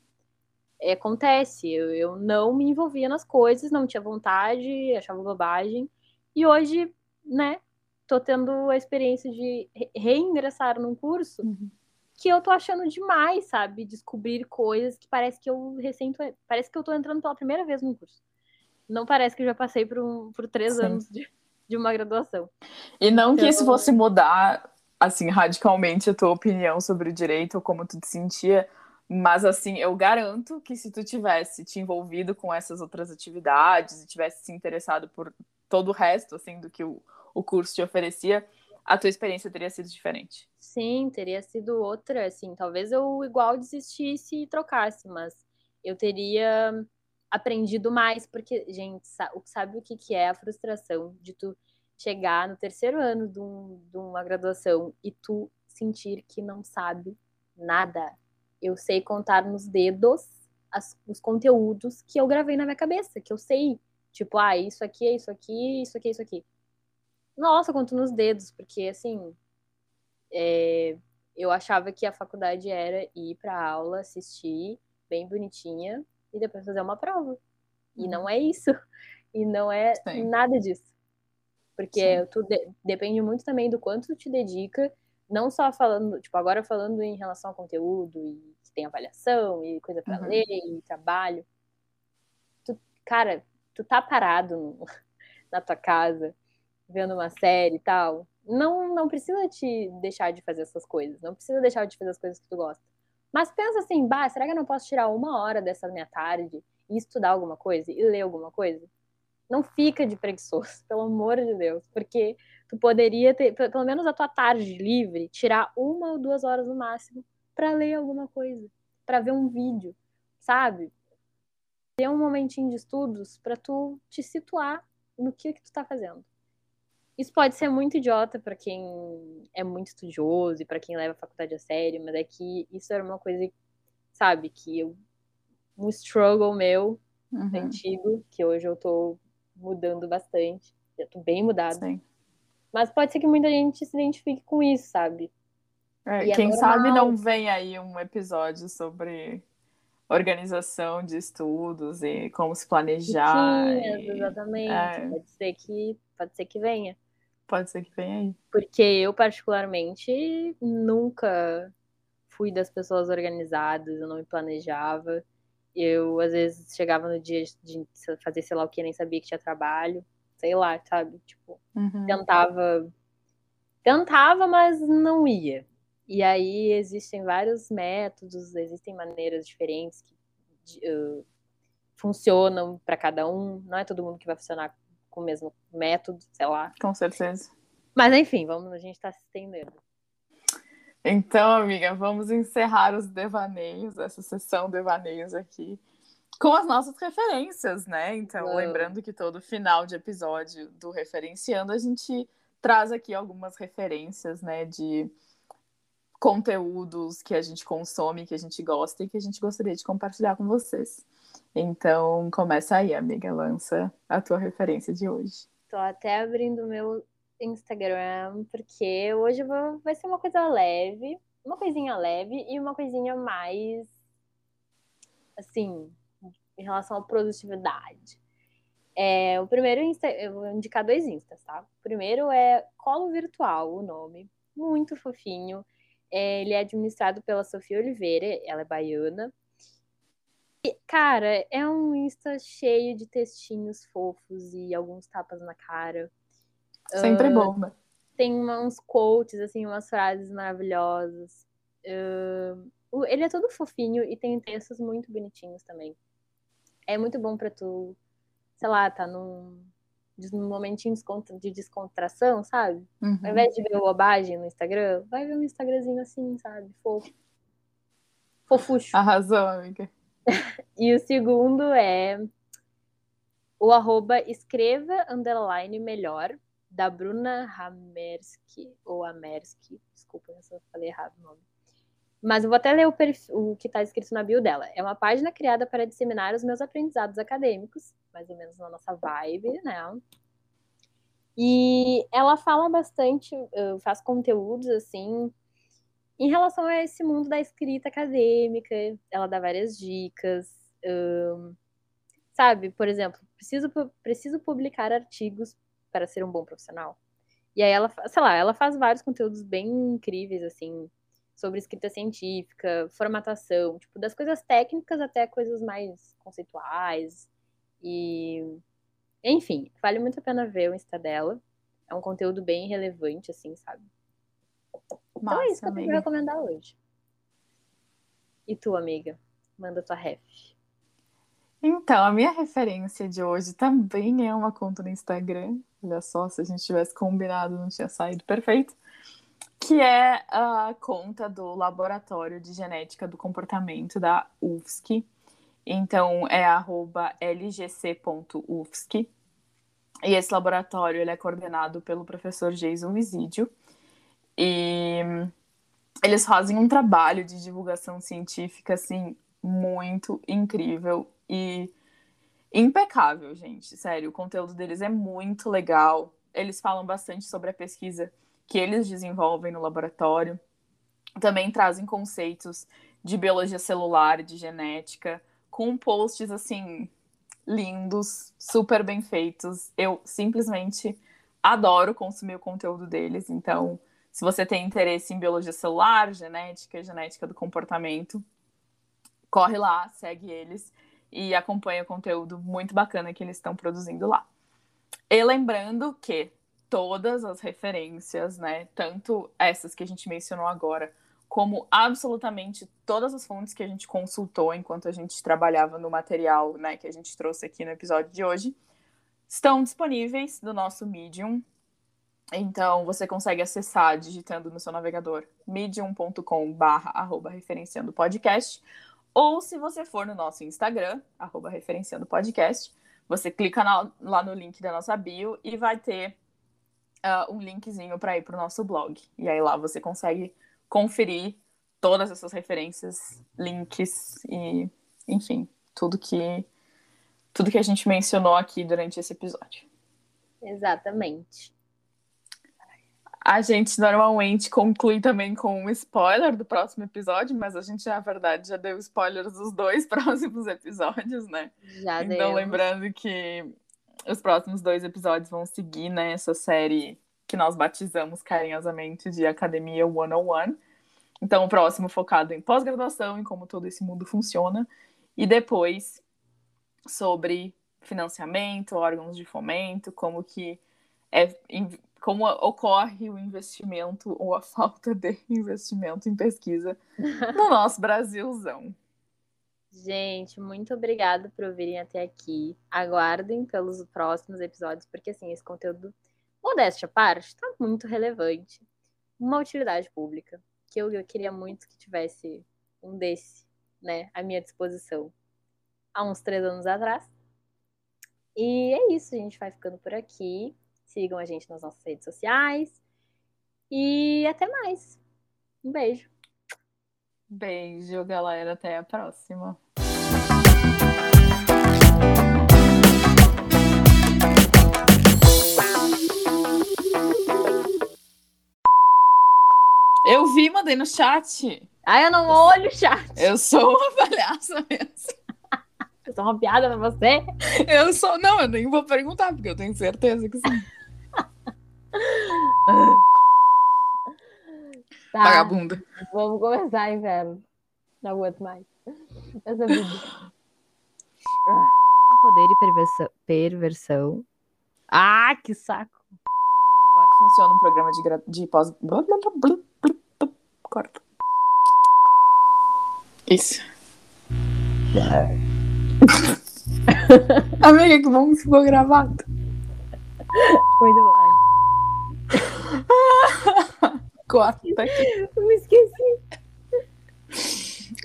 é, acontece. Eu, eu não me envolvia nas coisas, não tinha vontade, achava bobagem. E hoje, né, tô tendo a experiência de reingressar num curso uhum. que eu tô achando demais, sabe? Descobrir coisas que parece que eu recém tô, parece que eu tô entrando pela primeira vez num curso. Não parece que eu já passei por, um, por três Sim. anos de, de uma graduação. E não então... que isso fosse mudar, assim, radicalmente a tua opinião sobre o direito ou como tu te sentia, mas assim, eu garanto que se tu tivesse te envolvido com essas outras atividades e tivesse se interessado por todo o resto, assim, do que o, o curso te oferecia, a tua experiência teria sido diferente. Sim, teria sido outra, assim, talvez eu igual desistisse e trocasse, mas eu teria aprendido mais, porque, gente, sabe o que, que é a frustração de tu chegar no terceiro ano de, um, de uma graduação e tu sentir que não sabe nada. Eu sei contar nos dedos as, os conteúdos que eu gravei na minha cabeça, que eu sei. Tipo, ah, isso aqui é isso aqui, isso aqui é isso aqui. Nossa, conto nos dedos, porque assim, é, eu achava que a faculdade era ir para aula, assistir, bem bonitinha, e depois fazer uma prova. E uhum. não é isso. E não é Sim. nada disso. Porque tu de, depende muito também do quanto tu te dedica, não só falando, tipo, agora falando em relação ao conteúdo, e que tem avaliação, e coisa para uhum. ler, e trabalho. Tu, cara, tu tá parado no, na tua casa, vendo uma série e tal, não, não precisa te deixar de fazer essas coisas, não precisa deixar de fazer as coisas que tu gosta. Mas pensa assim, bah, será que eu não posso tirar uma hora dessa minha tarde e estudar alguma coisa e ler alguma coisa? Não fica de preguiçoso, pelo amor de Deus, porque tu poderia ter, pelo menos a tua tarde livre, tirar uma ou duas horas no máximo para ler alguma coisa, para ver um vídeo, sabe? Ter um momentinho de estudos para tu te situar no que que tu tá fazendo. Isso pode ser muito idiota para quem é muito estudioso e para quem leva a faculdade a sério, mas é que isso era uma coisa, sabe, que eu um struggle meu uhum. antigo, que hoje eu tô mudando bastante. Eu tô bem mudada. Sim. Mas pode ser que muita gente se identifique com isso, sabe? É, quem é sabe não vem aí um episódio sobre organização de estudos e como se planejar. Sim, e... exatamente. É. Pode ser que pode ser que venha. Pode ser que venha aí. Porque eu, particularmente, nunca fui das pessoas organizadas, eu não me planejava. Eu, às vezes, chegava no dia de fazer sei lá o que, nem sabia que tinha trabalho. Sei lá, sabe? Tipo, uhum. tentava. Tentava, mas não ia. E aí existem vários métodos, existem maneiras diferentes que uh, funcionam para cada um. Não é todo mundo que vai funcionar com o mesmo método, sei lá. Com certeza. Mas enfim, vamos, a gente está se estendendo. Então, amiga, vamos encerrar os devaneios, essa sessão devaneios aqui, com as nossas referências, né? Então, lembrando que todo final de episódio do Referenciando, a gente traz aqui algumas referências, né, de conteúdos que a gente consome, que a gente gosta e que a gente gostaria de compartilhar com vocês. Então, começa aí, amiga, lança a tua referência de hoje. Tô até abrindo o meu Instagram, porque hoje vou, vai ser uma coisa leve, uma coisinha leve e uma coisinha mais, assim, em relação à produtividade. É, o primeiro Insta, eu vou indicar dois Instas, tá? O primeiro é Colo Virtual, o nome, muito fofinho. É, ele é administrado pela Sofia Oliveira, ela é baiana, cara, é um Insta cheio de textinhos fofos e alguns tapas na cara. Sempre uh, bom, né? Tem uns quotes, assim, umas frases maravilhosas. Uh, ele é todo fofinho e tem textos muito bonitinhos também. É muito bom para tu, sei lá, tá num, num momentinho de descontração, sabe? Uhum. Ao invés de ver bobagem no Instagram, vai ver um Instagramzinho assim, sabe? Fofo. Fofucho. Arrasou, amiga. E o segundo é o arroba escreva underline melhor da Bruna Hamersky ou Amersky, desculpa se eu falei errado o nome. Mas eu vou até ler o, o que está escrito na bio dela. É uma página criada para disseminar os meus aprendizados acadêmicos, mais ou menos na nossa vibe, né? E ela fala bastante, faz conteúdos assim, em relação a esse mundo da escrita acadêmica. Ela dá várias dicas. Um, sabe, por exemplo, preciso, preciso publicar artigos para ser um bom profissional. E aí ela, sei lá, ela faz vários conteúdos bem incríveis, assim, sobre escrita científica, formatação, tipo, das coisas técnicas até coisas mais conceituais. E, enfim, vale muito a pena ver o Insta dela. É um conteúdo bem relevante, assim, sabe? Massa, então é isso que eu tenho recomendar hoje. E tu, amiga? Manda tua ref. Então, a minha referência de hoje também é uma conta no Instagram. Olha só, se a gente tivesse combinado, não tinha saído perfeito que é a conta do Laboratório de Genética do Comportamento da UFSC. Então, é lgc.ufsc. E esse laboratório ele é coordenado pelo professor Jason Visídio. E eles fazem um trabalho de divulgação científica, assim, muito incrível e impecável, gente. Sério, o conteúdo deles é muito legal. Eles falam bastante sobre a pesquisa que eles desenvolvem no laboratório. Também trazem conceitos de biologia celular, de genética, com posts assim lindos, super bem feitos. Eu simplesmente adoro consumir o conteúdo deles. Então, se você tem interesse em biologia celular, genética, genética do comportamento, corre lá, segue eles e acompanha o conteúdo muito bacana que eles estão produzindo lá. E lembrando que todas as referências, né? Tanto essas que a gente mencionou agora, como absolutamente todas as fontes que a gente consultou enquanto a gente trabalhava no material, né, que a gente trouxe aqui no episódio de hoje, estão disponíveis no nosso Medium. Então, você consegue acessar digitando no seu navegador medium.com/barra referenciando podcast. Ou se você for no nosso Instagram, arroba referenciando podcast, você clica na, lá no link da nossa bio e vai ter uh, um linkzinho para ir para o nosso blog. E aí lá você consegue conferir todas essas referências, links e, enfim, tudo que tudo que a gente mencionou aqui durante esse episódio. Exatamente. A gente normalmente conclui também com um spoiler do próximo episódio, mas a gente, na verdade, já deu spoilers dos dois próximos episódios, né? Já então, deu. lembrando que os próximos dois episódios vão seguir né, essa série que nós batizamos carinhosamente de Academia 101. Então, o próximo focado em pós-graduação, em como todo esse mundo funciona, e depois sobre financiamento, órgãos de fomento, como que é como ocorre o investimento ou a falta de investimento em pesquisa no nosso Brasilzão. Gente, muito obrigada por ouvirem até aqui. Aguardem pelos próximos episódios, porque assim, esse conteúdo, modéstia à parte, está muito relevante. Uma utilidade pública, que eu, eu queria muito que tivesse um desse, né, à minha disposição há uns três anos atrás. E é isso, a gente vai ficando por aqui. Sigam a gente nas nossas redes sociais. E até mais. Um beijo. Beijo, galera. Até a próxima. Eu vi, mandei no chat. Ah, eu não olho o chat. Eu sou uma palhaça mesmo. Eu sou uma piada pra você? Eu sou. Não, eu nem vou perguntar, porque eu tenho certeza que sim. tá. Vagabunda. Vamos começar, inverno. Não aguento mais. Essa vida. Ah. Poder e perversão. perversão. Ah, que saco. Funciona um programa de, gra... de pós. Corta. Isso. Amiga, que bom que ficou gravado. Muito bom. Corta aqui. Eu me esqueci.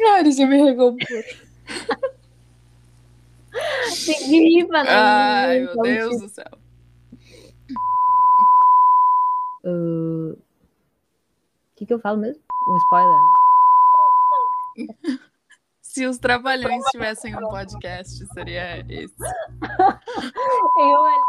Ai, eu me recompor. Tem gripa, né? Ai, meu Então, Deus tipo, do céu. uh, O que, que eu falo mesmo? Um spoiler, né? Se os Trabalhões tivessem um podcast, seria esse. Eu ali.